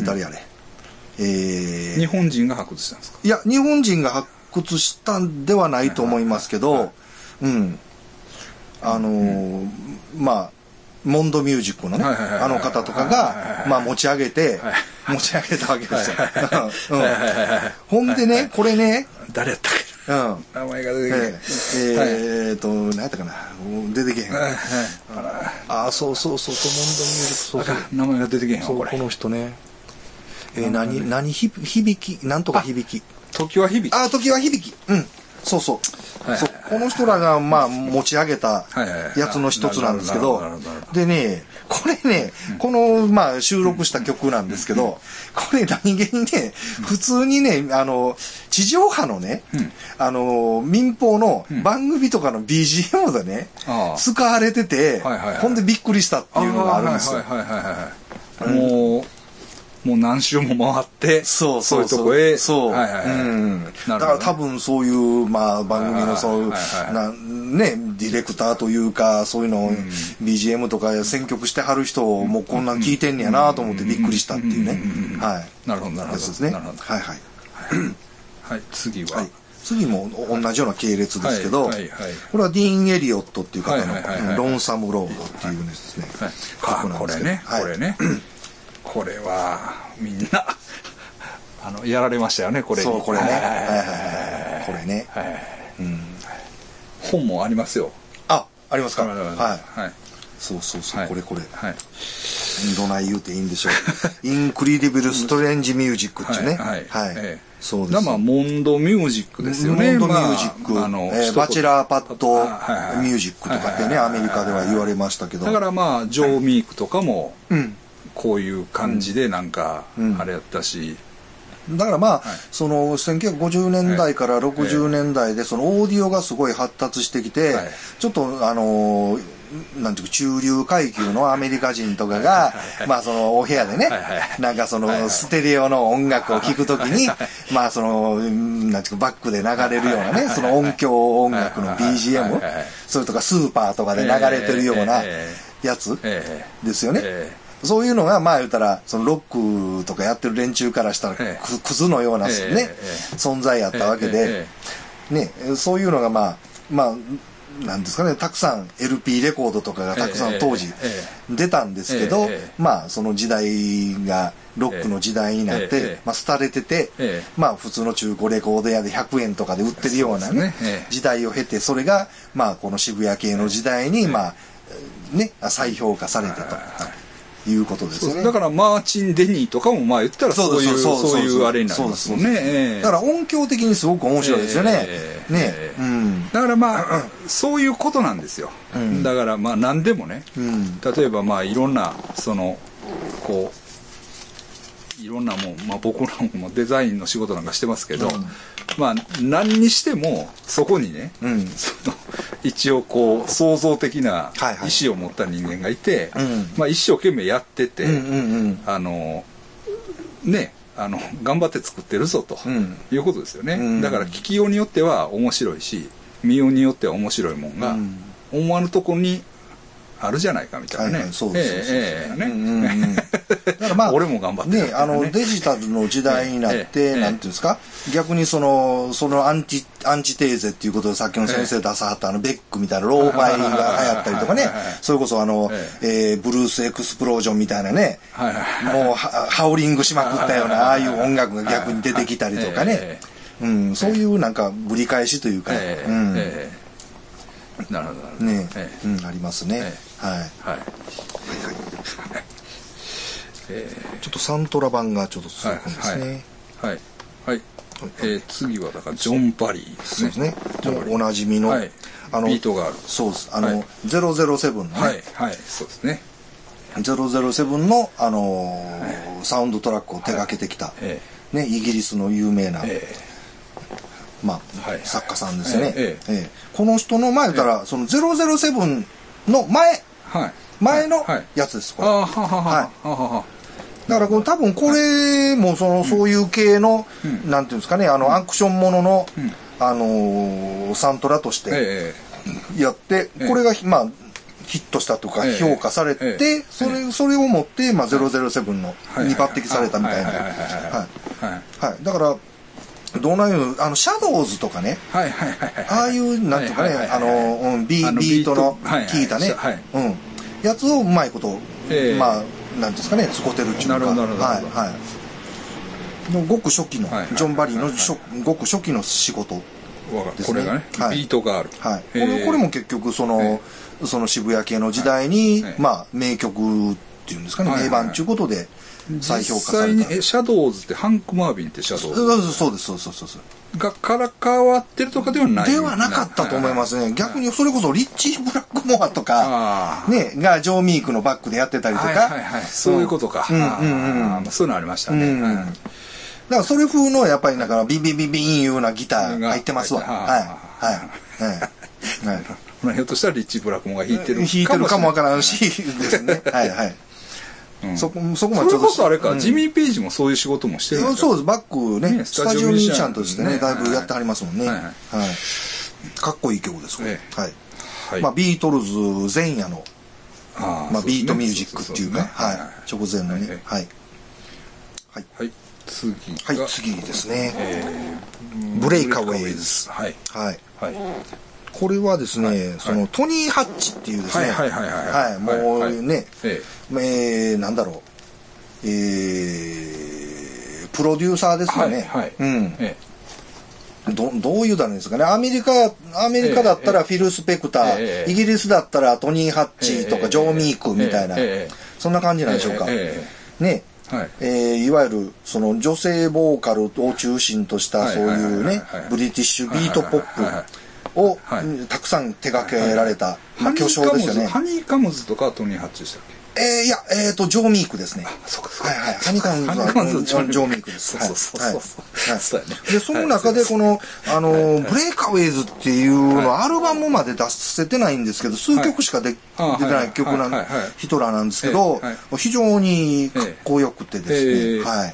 ー誰やれえー。日本人が発掘したんですか？いや、日本人が発掘したんではないと思いますけど、うん。あのーまあ、モンドミュージックのね、はいはいはいあの方とかはいはいはいが、まあ持ち上げてはい、持ち上げたわけですよ。うん。はいはいはいはい。ほんでね、これね、誰やったっけ？うん。名前が出てえけーはい。えーと、何やったかな？出てけへん。はいはいああ、そうそうそう、そうモンドミュージック、そうそう。名前が出てけへんこれ。この人ね。えー、何、何ひ、響き、なんとか響き。時は響き。あ、時は響き。うん。そうそう,、はいそうこの人らがまあ持ち上げたやつの一つなんですけど。でねこれね、このまあ収録した曲なんですけど、これ何気にね普通にねあの地上波のね、うん。あの民放の番組とかの BGM でね、使われてて、ほんでびっくりしたっていうのがあるんですよ。はいはいはいはいはい。もうもう何周も回ってそうそういうとこへ。そう。はいはいはい。うん。だから多分そういう、まあ番組のそういう、なね、ディレクターというか、そういうのを BGM とか選曲してはる人をもうこんなん聞いてんねやなと思ってびっくりしたっていうね。はい。なるほどなるほど。ですね。なるほど。はいはい。はい。次は。はい。次も同じような系列ですけど、はいはいはい。これはディーン・エリオットっていう方のロンサム・ロードっていうですね。はい。これね。はい。これねこれはみんな あのやられましたよねこれにそう、これね。はいはいはい。これね。はいうん。本もありますよあ、ありますか？はいそうそうそう、はいこれこれ。はいどない言うていいんでしょう。インクリディブル・ストレンジ・ミュージックっていうね。はいはいええそうです。だまあモンドミュージックですよねモンドミュージック、まああのえーバチェラーパッドミュージックとかってね、はいアメリカでは言われましたけど。だからまあジョー・ミークとかもうん。こういう感じでなんかうん。あれやったし、だからまあ、はい。その1950年代から60年代でそのオーディオがすごい発達してきて、はい。ちょっとあのーなんていうか中流階級のアメリカ人とかが、まあそのお部屋でねはいはい、なんかそのステレオの音楽を聴くときに、まあその、うんなんていうかバックで流れるようなね、その音響音楽の BGM はい、それとかスーパーとかで流れてるようなえやつえですよね。えそういうのが、まあ言ったら、そのロックとかやってる連中からしたら、クズのようなね、存在やったわけで、ね、そういうのがまあ、まあ、なんですかね、たくさん LP レコードとかがたくさん当時出たんですけどまあその時代がロックの時代になってえ、まあ廃れててええ、まあ普通の中古レコード屋で100円とかで売ってるようなね時代を経て、それがまあこの渋谷系の時代に、まあ、ね、再評価されてということですよね。だからマーチン・デニーとかもまあ言ったらそういうそういうあれになりますもんね。ええ。だから音響的にすごく面白いですよね。ええ。ね。だからまあそういうことなんですよ、うん。だからまあ何でもね、うん。例えばまあいろんなそのこういろんなもん、まあ、僕らもデザインの仕事なんかしてますけど、うんまあ何にしてもそこにね、うん。その一応こう創造的なはいはい。意思を持った人間がいて、うん。まあ、一生懸命やってて、うんうんうん。あのねあの頑張って作ってるぞと、うん。いうことですよね、うん。だから聞きようによっては面白いし見ようによっては面白いもんが、うん。思わぬとこにあるじゃないかみたいなね、そうです。ね、うんうんうん。だからまあ、俺も頑張ってるね、あの、デジタルの時代になって、なんていうんですか、逆にその、そのアンチ、アンチテーゼっていうことでさっきの先生出さはったあの、ベックみたいなローファイが流行ったりとかね。それこそあの、ええ。ーブルースエクスプロージョンみたいなね、もうはハウリングしまくったような、ああいう音楽が逆に出てきたりとかね。え、うん、そういうなんかぶり返しというか、ええうん、ええなるほどね、え。えうん、ありますね。えはい。はい。はいはい。えちょっとサントラ版がちょっと続くんですね。えはい。はい、えー次はだからジョン・バリーですね。そうですね。おなじみの、はい。あの、ビートがあるそうです。あの、はい。007のね、はい。はい。そうですね。007の、あのーサウンドトラックを手掛けてきた、えね、イギリスの有名な、えまあ、はい作家さんですよね。ええええ。この人の前言ったら、その007の前、えはい。前のはい。やつです、これ。はい。だからこの多分これもその、そういう系の、うん。なんていうんですかね、あの、アクションものの、うん。あのーサントラとして、えやって、ええ。これが、まあ、ヒットしたとかええ。評価されええ。て、それ、それをもって、まあ、007のえに抜擢されたみたいな。はい。だから、どうなんいう、あの、シャドウズとかね、はいはいはいはい。ああいう、なんていうかね、はいはいはいあの、うん、ビートのビートはいはい。効いたね。はい、うん、やつをうまいことええ、まあ、なんですかね、使ってるっていうか。なるほどなるほどはい、はい。のごく初期のはいはい、ジョン・バリーのはいごく初期の仕事。ですね。これがねはい。ビートがある。はい、こえ。えれこれも結局その、えその渋谷系の時代に、はい。まあ名曲っていうんですかね、はいはい名盤ということで再評価された。実際にえシャドウズってハンク・マービンってシャドウそうそうですそうですそうそうそうがから変わってるとかではないではなかったと思いますね。逆にそれこそリッチー・ブラックモアとかねがジョー・ミークのバックでやってたりとか、はいはいはい。そういうことか、うん。うんそういうのありましたね、うん。はいだからそれ風のやっぱりだからビンビンビンビンいうようなギター入ってますわ。がはい。はい。はい。はい。まあひょっとしたらリッチー・ブラックモンが弾いてる弾いてるかもわからんしし、ですね。はいはい。うん。そこ、そこまでちょっと。それこそあれか、うん。ジミー・ペイジもそういう仕事もしてるんですよそうです、バックね、ねスタジオミュージシャンとしてね、ね。だいぶやってはりますもんね。ははい。い。かっこいい曲です、これ。えはい。はい。まあ、ビートルズ前夜の、まあ、ビートミュージックっていうか、はい。そ。直前のね。ええ、はい。はい。はい。次が。はい、次ですね。えーブレイカウェイズ。はい。はい。はいこれはですね、はい。そのトニー・ハッチっていうですね、はいはいはいはい。はいもうね、ええ。ー、なんだろう、えー、プロデューサーですよね。はいはい。うん。えどどういうだろうですかね。アメリカ、アメリカだったらフィル・スペクター、ええイギリスだったらトニー・ハッチとええかジョー・ミークみたいな、ええそんな感じなんでしょうか。えね。えはい。えーいわゆるその女性ボーカルを中心としたはいそういうはいはい。ねはいはいブリティッシュビートポはいはいはいップをはい。うんたくさん手掛けられた、まあ、ハニ巨匠ですよね。ハニーカムズとかはトニー・ハッチでしたっけ？えー、いや、えっ、と、ジョー・ミークですね。そうかそうか。はいはい。ハニカムズはジョーミークです。そうそうそうそうはいはい。そうやね。で、その中でこの、あの、ブレイカウェイズっていうの、アルバムまで出せてないんですけど、数曲しか出てない曲なんはい。はい。はい。ヒトラーなんですけど非常にかっこよくてですええ。ね。はい。へ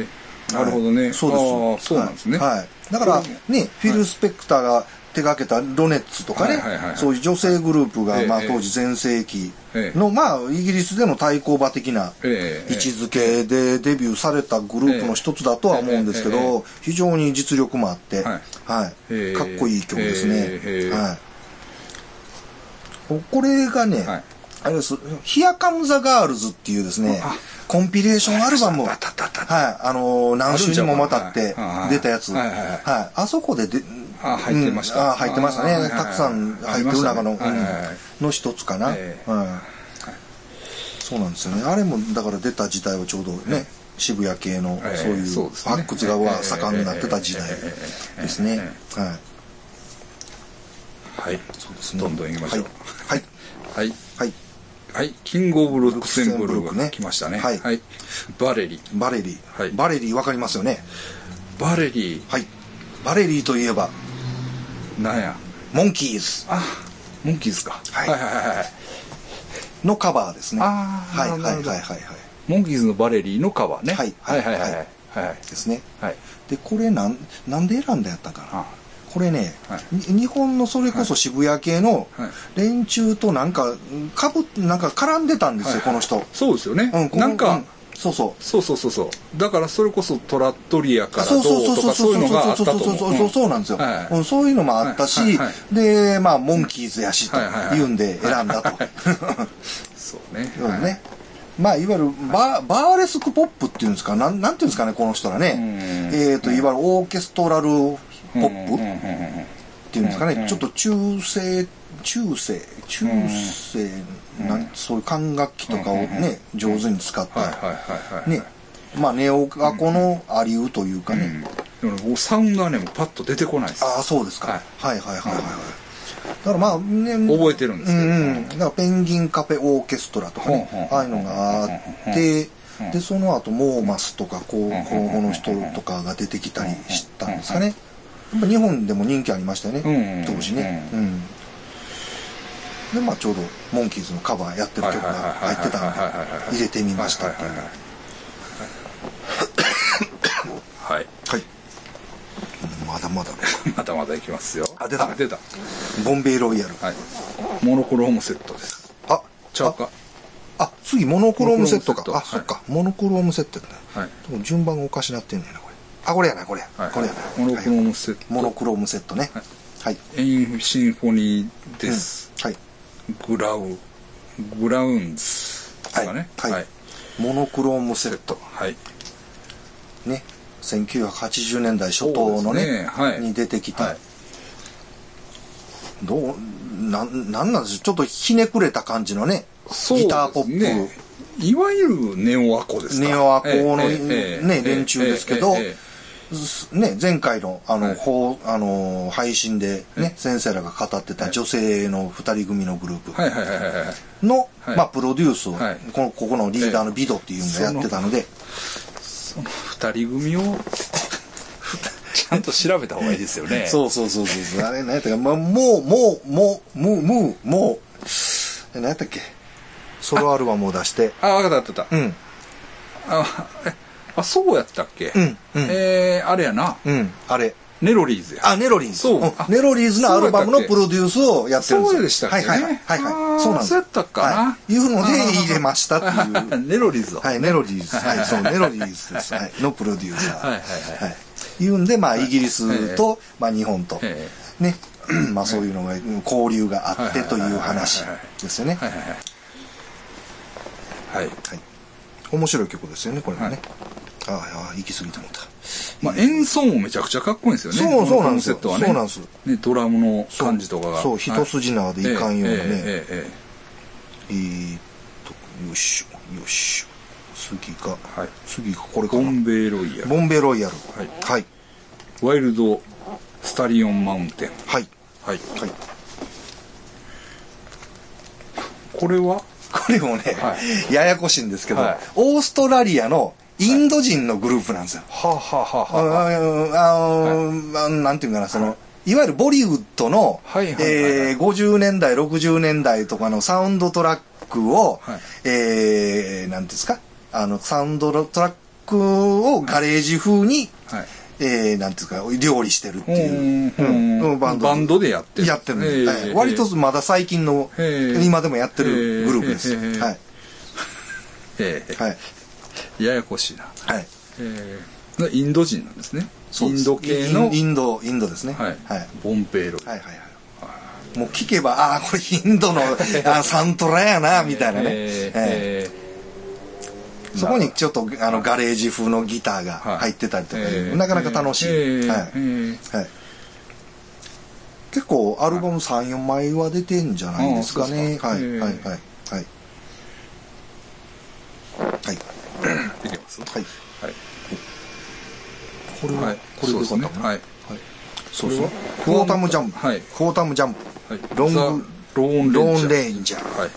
え。なるほどね、そうです。ああそうなんですね、はい。はいだからね、フィル・スペクターが手掛けたロネッツとかねそういう女性グループが、ええまあ当時全盛期ええ。の、まあイギリスでの対抗馬的なええ位置づけでデビューされたグループの一つだとは思うんですけど、非常に実力もあって、はい。かっこいい曲ですね。え。え。はい。これがね、はいあれです、ヒアカムザガールズっていうですねあ、コンピレーションアルバムを、はい、あのー何週にもまたってはい出たやつ、はいはいはい。はい、あそこでで、あ入ってました。うんあ入ってましたね。たくさん入ってる中の、の一つかな、ええ。うん。そうなんですよね。あれも、だから出た時代はちょうどね、渋谷系のええそういう発掘が盛んになってた時代ですね。えはい。はい。そうですね。どんどん行きましょう。はい。はいはい。はい、キングオブルクセンブルクセンブルクね。来ましたねはい。バレリ。バレリ。ー。はい。バレリーわかりますよね。バレリ。はい。バレリーといえば、なんや。モンキーズ。あモンキーズか。はい。はいはいはいはい。のカバーですね。はいはいはいはいはい。モンキーズのバレリーのカバーね。はいはいはい。はい。はい。ははいですね。はい。で、これなん、なんで選んだやったかな。あこれね、はい。に日本のそれこそ渋谷系のはい。連中となんか、かぶなんか絡んでたんですよ、はい。この人。そうですよね。うん、なんかうんそうそう。そうそうそうそう。だからそれこそトラットリアからどそうそうそううとかそうそうそういうのがあったとそうそうそうそうそう。なんですよ、はい。うんそういうのもあったし、はい。はい。はでまあモンキーズやしとはいはいはい。いうんで選んだと、そうね。そうね。まあいわゆるバーバーレスクポップっていうんですかなんなんていうんですかねこの人らね。うん。えっ、といわゆるオーケストラルポップ？っていうんですかね、ちょっと中世中世中世、なんそういう管楽器とかをね、上手に使った、ねまあネオアコのアリウというかね、うんでもサウンドはねパッと出てこないですああそうですか、はい、はいはいはいだからまあね覚えてるんですけどうんだからペンギンカフェオーケストラとかねああいうのがあってでその後モーマスとかこうこの人とかが出てきたりしたんですかねやっぱ日本でも人気ありましたよね。当時ね。うん。でまあちょうどモンキーズのカバーやってる曲が入ってたんで入れてみましたっていう。はいはいまだまだ。まだまだいきますよ。あ出た。出た。ボンベイロイヤル。はい。モノクロームセットです。あちゃうか？あ、次モノクロームセットか。あ、モノクロームセット。そっか。モノクロームセットやね。はい。順番がおかしなってんねんな。あ、これやな、これ。はいこれやな。モノクロームセットはいモノクロームセットね。はい。エインシンフォニーです、はい。グラウグラウンズですかねはいはいモノクロームセット。はいね。1980年代初頭のねねはいに出てきた。はいどう、なん、なんなんでしょう。ちょっとひねくれた感じのね、そうギターポップ。ねいわゆるネオアコですか？ネオアコのねええ連中ですけどえええね、前回の、あの、はい。ほうあの、配信でね、先生らが語ってた女性の二人組のグループの、はい。まあ、プロデュースを、はい。この、ここのリーダーのビドっていうのがやってたので、その二人組をちゃんと調べた方がいいですよね。そうそうそうそう。あれ、何やっまあ、もう、もう、もう、もう、もう、もう、え何やったっけ？ソロアルバムを出して、あ分かった分かった。うん、あえあそうやったっけ、うんうんえー、あれやなうん、あれ。ネロリーズやあ、ネロリーズ。そうネロリーズのアルバムのプロデュースをやってるんですよ。そうでしたっけ？ねはいはいはい。はいそうなんです。そうやったかなはい。いうので入れましたっていう。ネロリーズをはい、ネロリーズ。はい、そう、ネロリーズです。はい。のプロデューサー。はいはいはいはい。いうんで、まあ、イギリスと、まあ、日本とえ、ね、まあ、そういうのが、交流があってという話ですよね。はいはいはいはいはい。面白い曲ですよね、これもね。ああ、ああ、行き過ぎてもた。まあ、演奏もめちゃくちゃかっこいいんですよねそうそうなんですよそうなんですねドラムの感じとかがそう、一筋縄でいかんようなね。ええええええーっと、よいしょ、よいしょ。次が、はい次がこれかな。ンベイロイヤルボンベロイヤル。はいはい。ワイルドスタリオンマウンテンはい。はいはい。これは？これもね、はややこしいんですけど、はい。オーストラリアのインド人のグループなんですよ。はあ、はあはあのあのなんていうかな、その、いわゆるボリウッドの、はい。はい。はい。はいえー50年代、60年代とかのサウンドトラックを、はい。えー、なんですか、あの、サウンドトラックをガレージ風に、はいえー、なんていうか、料理してるっていう、うんうんバンド。バンドでやってる。やってるんです、へえはい。割とまだ最近の、今でもやってるグループです。はい。ええはい。ややこしいな。はい。ええインド人なんですね。インド系の。インド、インドですね。はい、はい。ボンペイロ。イはいはいはい。もう聞けば、ああ、これインドの あサントラやな、みたいなね。えええええそこにちょっとあのガレージ風のギターがはい入ってたりとか、ええなかなか楽しい。ええはいええはい。結構アルバム3、4枚は出てんじゃないですかね。はい、はい、ええはい。はい。はい。いけます？はい。はいこれは、はいこれでよかったかなはいそうそう。クォンタムジャンプ。はいクォンタムジャンプ。はいロング The Lone Ranger Ranger。はい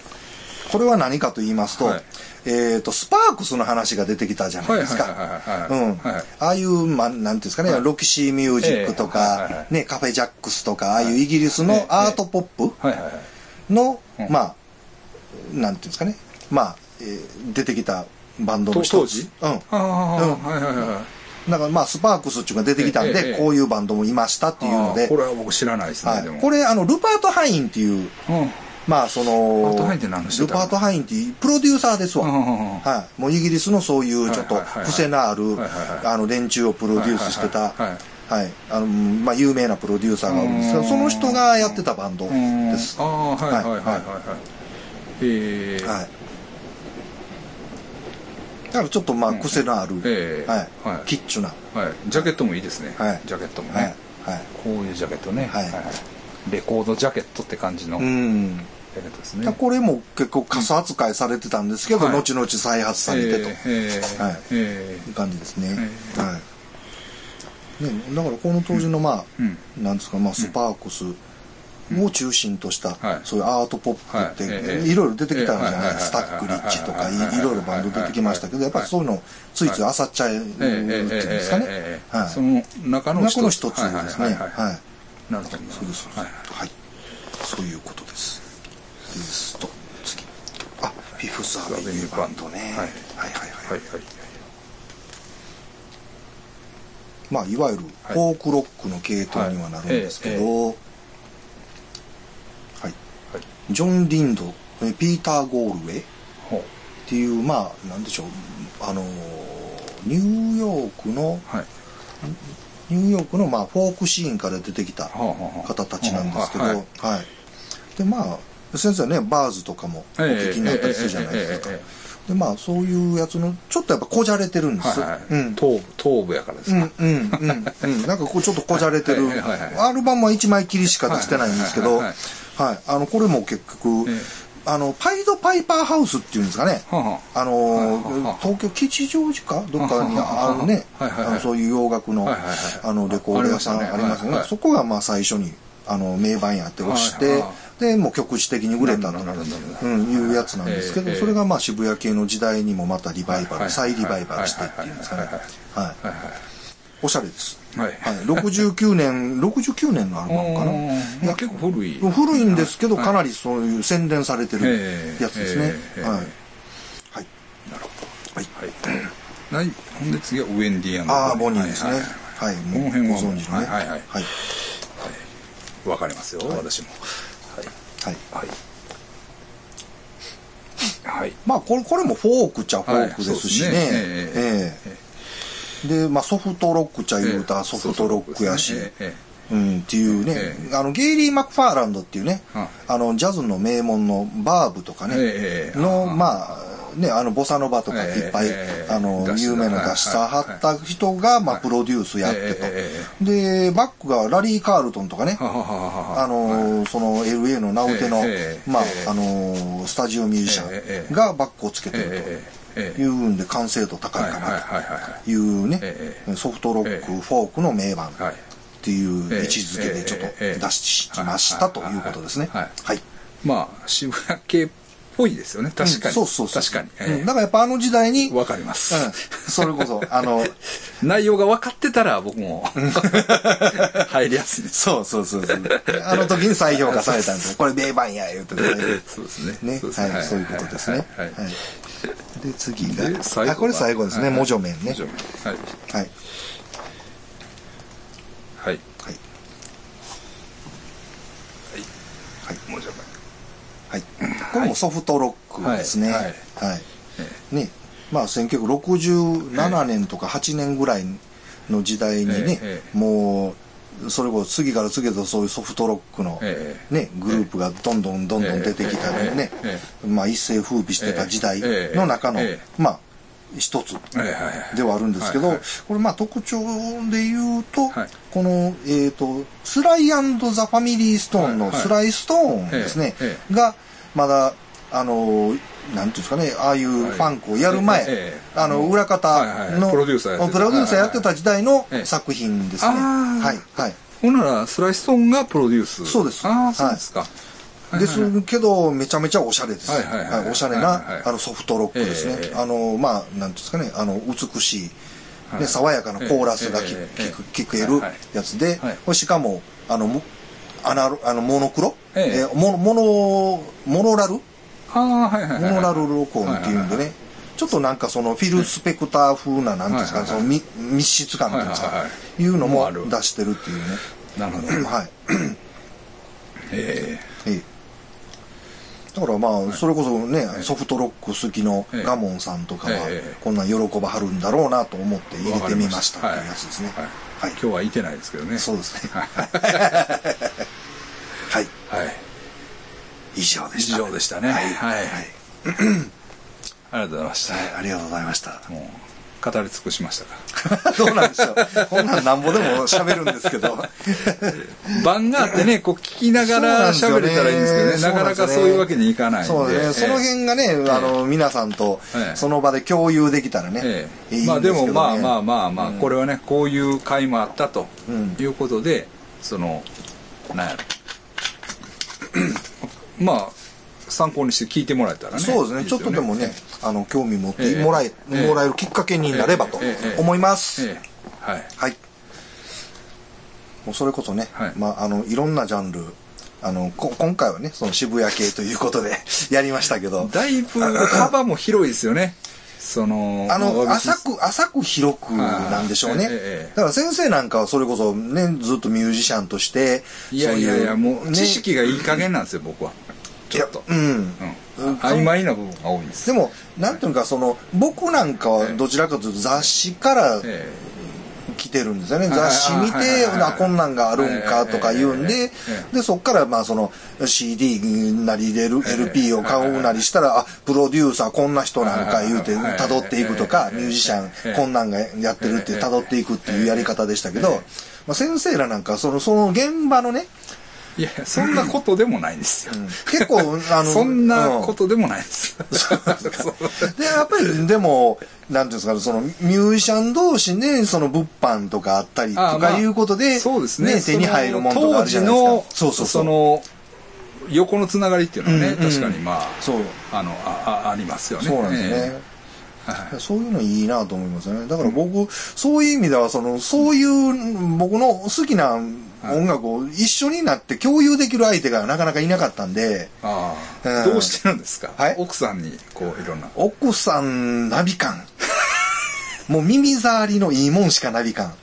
これは何かと言いますと、はいえっ、と、スパークスの話が出てきたじゃないですか。ああいう、まあ、なんていうんですかね、はい。ロキシーミュージックとか、ね、カフェジャックスとか、ああいうイギリスのアートポップの、うん。まあ、なんていうんですかね、まあ、えー出てきたバンドのと一つ。当時？うん。はいはいはいだからまあ、スパークスっていうのが出てきたんで、こういうバンドもいましたっていうので。これは僕知らないですね、これ、あの、ルパート・ハインっていう、うんまあ、その、ルパートハインって何の人だ？ルパート・ハインっていうプロデューサーですわ。はい。もうイギリスのそういうちょっと癖のある連中をプロデュースしてた、はい。あの、まあ有名なプロデューサーがおるんですけど、うん。その人がやってたバンドうん。です。ああはいはいはいはいはい。はい。ええはい。だからちょっとまあ癖のある、ええはい。はい。キッチュな、はい。ジャケットもいいですね。はい。ジャケットもはい。ね。はい。こういうジャケットね。はい。レコードジャケットって感じの。うジん。ャケットですねこれも結構カス扱いされてたんですけど、はい。後々再発されてと。ええはい。えいう感じですね。えはい。ね、だからこの当時のまあ、うん。なんですか、まあスパークスを中心とした、はい。そういうアートポップって、はい。ええ。いろいろ出てきたんじゃないええ。スタックリッチとかはい。ろいろバンド出てきましたけど、やっぱりそういうのついつい漁っちゃえるっていうんですかね。はい。その中の一つ。ですね。はい。なるほど。そうです。はい。はい。そういうことと、次。あ、フィフスアベニューバンドね。はい。はいはいはい。はいはいまあ、いわゆるフォークロックの系統にはなるんですけど、はい。はい。ジョン・リンド、えピーター・ゴールウェイっほていう、まあ、なんでしょう、あのー、ニューヨークの、うはい。ニューヨークの、まあ、フォークシーンから出てきた方たちなんですけど、ははいい。で、まあ、先生ねバーズとかもお聞きになったりするじゃないですか。でまあそういうやつのちょっとやっぱこじゃれてるんです、う、頭部やからですか。うんうんうん、なんかこうちょっとこじゃれてる、はい、アルバムは1枚きりしか出してないんですけど、はい、あのこれも結局、あのパイド・パイパーハウスっていうんですかね、はあ。の、東京吉祥寺かどっかにあるね、はい、あのそういう洋楽の,はい、あのレコード屋さんありますよ、ね、そこがまあ最初にあの名盤やって押して。はい。で、もう局地的に売れたと、いうやつなんですけど、ええそれがまあ渋谷系の時代にもまたリバイバル、はい再リバイバルしてっていうんですかね。はいおしゃれです。はいはい。69年、69年のアルバムかな？うんまあ結構古い古いんですけど、はいかなりそういう洗練されてるええやつですね。ええはい。はい。なるほはい。どはいほんで次はウェンディああ、ボニーですね。はいはい。この辺はご存知のね。はいはいはいはい。わかりますよ私もはい。はい。はい。まあ、これ、これもフォークっちゃフォークですしね。はいね。ええ。で、まあ、ソフトロックっちゃ言うたらソフトロックやし、ええうん、っていうね、えあの、ゲイリー・マクファーランドっていうね、はいあの、ジャズの名門のバーブとかね、ええの、あ。まあ、ね、あの、ボサノバとかいっぱい、ええあの、有名な出したはった人が、まあ、プロデュースやってと。えで、バックがラリー・カールトンとかね、あのーその LA の名うての、ええまあえ、え。あのースタジオミュージシャええンがバックをつけてるというんで完成度高いかなというねえ、ソフトロック、ええフォークの名盤っていうええ位置づけでちょっとええ出しましたということですね。はいはい。まあ渋谷系っぽいですよね。確かに。うんそうそうそう。確かに。うん。えだからやっぱあの時代に、えわかります。うん、それこそ、あの、内容が分かってたら僕も入りやすいです。そうそうそうそう。あの時に再評価されたんですよ。これ名盤や、言うてね。そうですね。ね、そうですはい、そういうことですね。はい。はい。はい。で、次が、あ、これ最後ですね、はい。モジョメンね。モジ。ョメン。はい。はい。はい。はい。はい。モジョメンはい。これもソフトロックですね。ははい。ね。まあ、1967年とか8年ぐらいの時代にね、えもう、それこそ次から次へとそういうソフトロックの、えね、グループがどんどんどんどん出てきたりねえ、まあ一世風靡してた時代ええの中のええ、まあ、一つではあるんですけど、これまあ特徴で言うと、はいこの、えっ、と、スライザ・ファミリー・ストーンのはいはいスライストーンですね、ええが、まだ、あの、なんていうんですかね、ああいうファンクをやる前、はいええ。あの、裏方はいはいの、プロデューサーやってた。プロデューサーやってた時代のええ作品ですね。はい、はい。ほんならスライストーンがプロデュース。そうです。ああそうですか。はいですけど、めちゃめちゃおしゃれです。はいはいはいはい。おしゃれはいはいはいな、あの、ソフトロックですね。え。えあの、まあ、なんですかね、あの、美しい、はいね、爽やかなコーラスが聞く聞けるはいやつでしかも、あの、もアナロあのモノクロ？ええ。えーモノ、モノ、モノラル？はいモノラル録音っていうんでね、ちょっとなんかそのフィル・スペクター風な、なんていうんですか、その密密室感っていうんですか？はいうのも出してるっていうね。なるほど。はい。え。ええだからまあ、それこそね、ソフトロック好きのガモンさんとかはええ、こんなん喜ばはるんだろうなと思ってえ入れてみましたっていうやつですね。はい。はい。今日はいてないですけどね。そうですね。はい。はい。はい。以上でした。以上でしたね。はい。はい。はい。ありがとうございました。はいありがとうございました。もう語り尽くしましたか？どうなんでしょう。こんなんなんぼでも喋るんですけど。番があってねこう聞きながら喋れたらいいんですけどね。なかなかそういうわけにいかないんで。そうね。ええその辺がね、あの、皆さんとええ。その場で共有できたらねえ。え。いいんまあでもすけどね。まあまあまあまあ、うん。これはねこういう会もあったとうん。いうことで、そのなんやろ。まあ参考にして聞いてもらえたらね。そうですね。いいちょっとでもね、あの、興味持ってええもらえ、ええもらえるきっかけになればと思います。ええはい。はい。もうそれこそね、はい。まあ、あの、いろんなジャンル、あの、こ今回はね、その渋谷系ということで やりましたけど、だいぶ幅も広いですよね。そのあの、ま浅く、浅く広くなんでしょうね。はい。ええ。だから先生なんかはそれこそね、ずっとミュージシャンとして、いやいやいやもうね。知識がいい加減なんですよ僕は。ちょっと。うん。うん、曖昧な部分が多いんです。でも、なんていうか、その、僕なんかはどちらかというと雑誌からえ来てるんですよね。はい雑誌見て、こんなんがあるんかとか言うんええでええ、で、そっからまあその CD なりでるええ LP を買うなりしたら、あ、プロデューサーこんな人なんか言うて辿っていくとか、ええミュージシャええ。ンこんなんがやってるってええ。辿っていくっていうやり方でしたけどええ、まあ先生らなんかその、その現場のね、いやそんなことでもないんですよ、うん結構、あの、そんなうんことでもないです、で、やっぱり、でも、なんていうんですか、その、ミュージシャン同士で、その、物販とかあったりとあまあかいうことで、そうですね手に入るものとかあるじゃないですか。そのそうそうそう。の横のつながりっていうのはね、うんうん確かにまあそう。あのああありますよねそうなんですね。えはい。そういうのいいなと思いますね。だから僕、そういう意味では、その、そういう僕の好きな音楽を一緒になって共有できる相手がなかなかいなかったんで、ああ、うんどうしてるんですか、はい。奥さんにこういろんな。奥さん、ナビ感。もう耳障りのいいもんしかナビ感。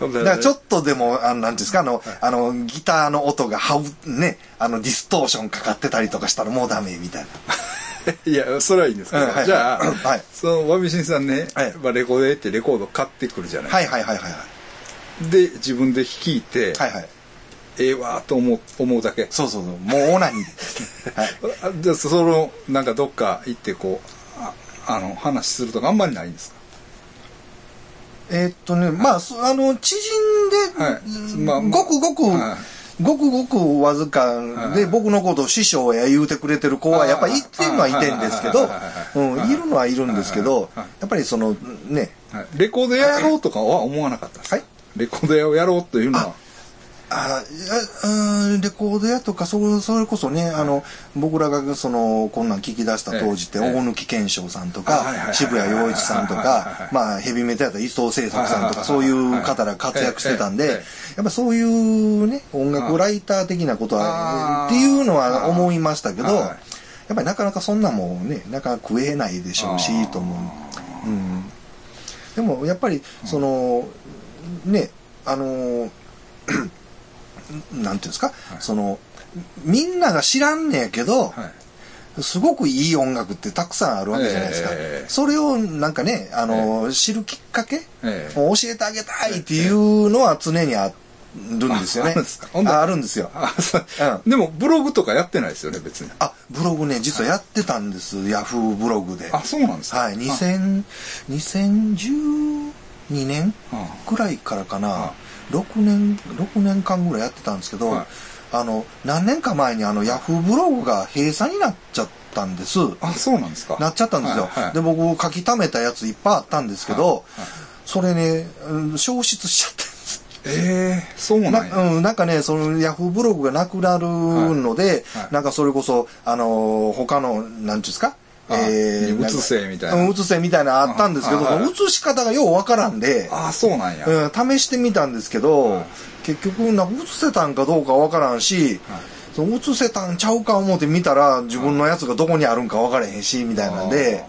だだからちょっとでも、あの、なんですか、あの、あの、ギターの音がはう、ね、あの、ディストーションかかってたりとかしたらもうダメみたいな。いやそれはいいんですけど、うんはいじゃあ、はいそのわびしんさんね、はいまあレコードってレコード買ってくるじゃないはいはいはいはいはい。で自分で弾いて、はいはい。ええわーと思う思うだけそうそうそう。もうオナニー。はい。あじゃあそのなんかどっか行ってこうああの話するとかあんまりないんですか？えーっとね、まあ、そあの、知人で、はいうんまあごくごく、はごくごくわずかで、はい。僕のことを師匠や言うてくれてる子は、やっぱりいてんのはいてんですけど、はい。うん、い。るのはいるんですけどはい、やっぱりその、ね、はい。レコード屋やろうとかは思わなかったんですか、はい。レコード屋をやろうというのは。あうんレコード屋とかそれそれこそね、あの僕らがそのこんなん聞き出した当時って、ええ。大貫健翔さんとか渋谷陽一さんとはいはいはいはいかまあヘビメタやったら伊藤製作さんとかはいそうはいはいはい。いう方ら活躍してたんでやっぱそういうねライター的なことはっていうのは思いましたけどはい。やっぱりなかなかそんなもんねなかなか食えないでしょうしあー。と思う。うん。でもやっぱりそのねあの なんていうんですか、そのみんなが知らんねやけど、はい。すごくいい音楽ってたくさんあるわけじゃないですか、ええ。それをなんかねあの、知るきっかけ、ええ。教えてあげたいっていうのは常にあるんですよね、ああるんですああるんですよ。でもブログとかやってないですよね別に。あブログね実はやってたんです、ヤフーブログで。あそうなんですか？はい2000 2012年あくらいからかな。は6年6年間ぐらいやってたんですけど、はい。あの何年か前にあのヤフーブログが閉鎖になっちゃったんです。あそうなんですか？なっちゃったんですよ、はいはい。で僕書き溜めたやついっぱいあったんですけど、はいはい。それね、うん消失しちゃったええそうなんや。なうん、なんかね、そのヤフーブログがなくなるので、はいはい。なんかそれこそ、あのー他の、なんていうんですか、あなんか移せみたいな。うん移せみたいなのあったんですけど、あはい。移し方がようわからんで、あそうなんや、うん、試してみたんですけど、はい。結局なんか移せたんかどうかわからんし、その移せたんちゃうか思って見たら自分のやつがどこにあるんかわからへんしみたいなんで、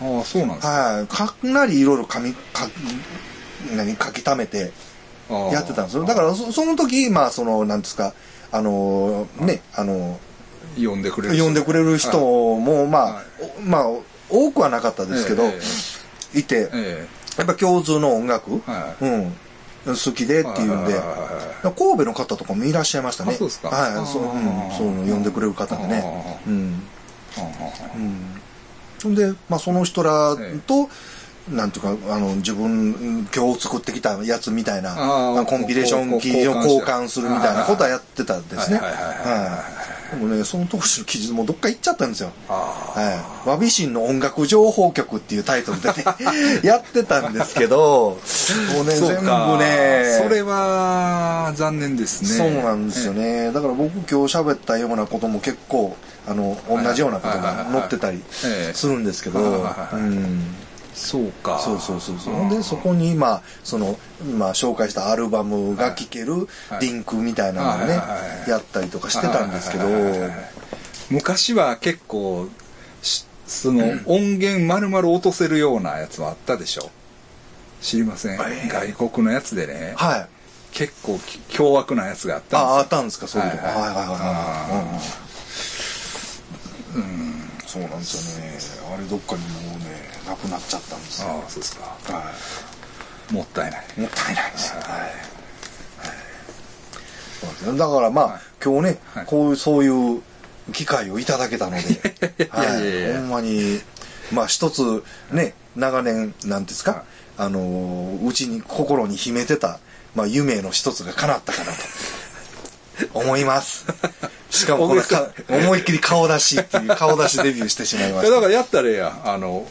あーあーそうなんですか、はい、かなりいろいろ紙か何書き溜めてやってたんですよ。だからそその時まあそのなんですかあのねあの呼んでくれる呼んでくれる人もまあ、まあ多くはなかったですけど、えいてえやっぱ共通の音楽、はい。うん、好きでっていうんで、神戸の方とかもいらっしゃいましたね。あそうですか。はいそう,、うん、そう呼んでくれる方でね。うん。うん。で、まあ、その人らと、なんていうかあの自分今日作ってきたやつみたいなコンピレーション機を交換するみたいなことはやってたんですね。でもねその当時の記事もどっか行っちゃったんですよあはい、わびしんの音楽情報局っていうタイトルでねやってたんですけどもうね全部かねそれは残念ですねそうなんですよね、だから僕今日喋ったようなことも結構あの同じようなことが載ってたりええするんですけど、うんそうか。そうそうそうそう。ほんでそこにまあその今紹介したアルバムが聴けるはい。リンクみたいなのをねはいやったりとかしてたんですけど。昔は結構しその音源丸々落とせるようなやつはあったでしょ。知りません、ええ外国のやつでね。はい。結構き凶悪なやつがあったんですよ。ああったんですか？そういうの。はいはいはい。はいはいうん。そうなんですよね。あれどっかにもうねなくなっちゃったんですよ。ああそうですか。はもったいない。いもったいないです。よはい。そうですね。だからまあ、はい。今日ね、はい。こういうそういう機会をいただけたので。いやいほんまにまあ一つね長年なんですか、はい。あのーうちに心に秘めてた、まあ、夢の一つが叶ったかなと。思います。しかもこのか思いっきり。顔出しっていう顔出しデビューしてしまいましいやだからやったらええやん。あの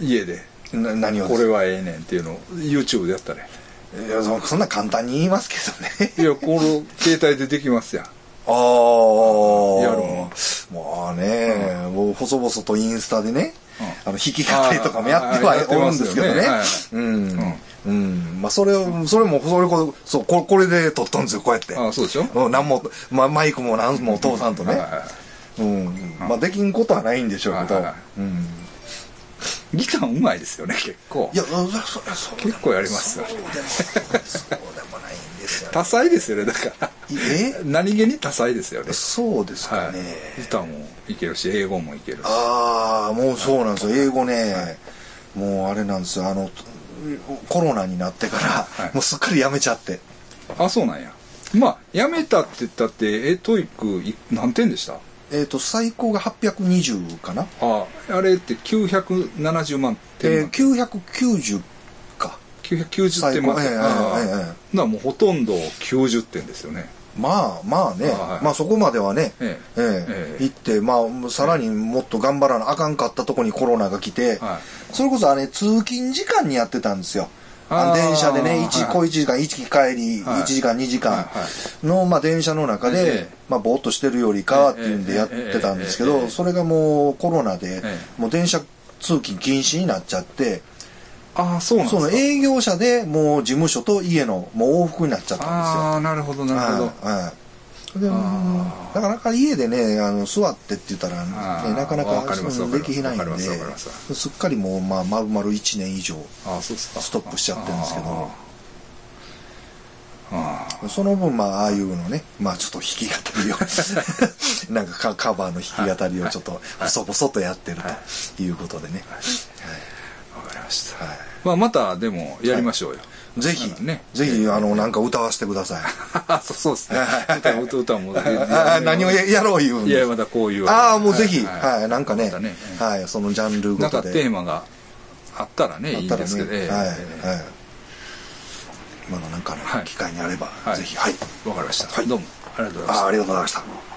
家で何をこれはええねんっていうのを YouTube でやったらえいやそそんな簡単に言いますけどね。えいやこの携帯でできますやんああ。やるのまあね、もう細々とインスタでね、うんあの、弾き語りとかもやってはおるんですけどね。はいうん。うん。まあ、それを、それも、それこそ、そう、これ、これで撮ったんですよ、こうやって。ああそうでしょ？うん、なんも、ま、マイクもなんも通さんとねうん。まあ、できんことはないんでしょうけど。うん。ギターうまいですよね結構。いや、そそそうでも結構やりますよ。そうでも、そうでもないんですよ、ね。多彩ですよねだから。え？何気に多彩ですよね。そうですかはい。ね。ギターもいけるし英語もいけるし。ああもうそうなんですよ。英語ね、もうあれなんですよ。あのコロナになってから、はい。もうすっかりやめちゃって。あそうなんや。まあやめたって言ったってえ TOEIC い何点でした？えっ、と最高が820かな。ああ。れって970万点。えー、満990か。990点満点。ええええああええ。だからもうほとんど90点ですよね。まあまあね、はいまあそこまではね、ええ。えええ行ってまあさらにもっと頑張らなあかんかったとこにコロナが来て、はそれこそあれ通勤時間にやってたんですよ電車でね一はい。小1時間1帰りはい。1時間2時間の、まあ、電車の中えでえ、まあ、ぼーっとしてるよりかはっていうんでやってたんですけどそれがもうコロナでえもう電車通勤禁止になっちゃってああそうなんその営業車でもう事務所と家のもう往復になっちゃったんですよ。ああなるほどなるほど。はいはいであなかなか家でねあの座ってって言ったら、ねなかなわかできないんでますす。っかりもう、まあ、丸々1年以上ストップしちゃってるんですけど。その分まあああいうのねまあちょっと弾き語りを なんかカカバーの弾き語りをちょっと細々とやってるとい。うことでね、わかりました。はい。まあまたでもやりましょうよ ぜひ、ねぜひあのなんか歌わせてください。あ そうそうですね。歌歌もあ何をややろう言うんいやまたこういうああもうぜひ。ははいい、なんかね,、はいそのジャンルなんかごとでテーマがあったらねいいんですけど。ええはい、はい。えまだなんかね、はい。機会にあれば、はい。ぜひ。はい。えわかりました。はい。どうも。ありがとうございました。あありがとうございました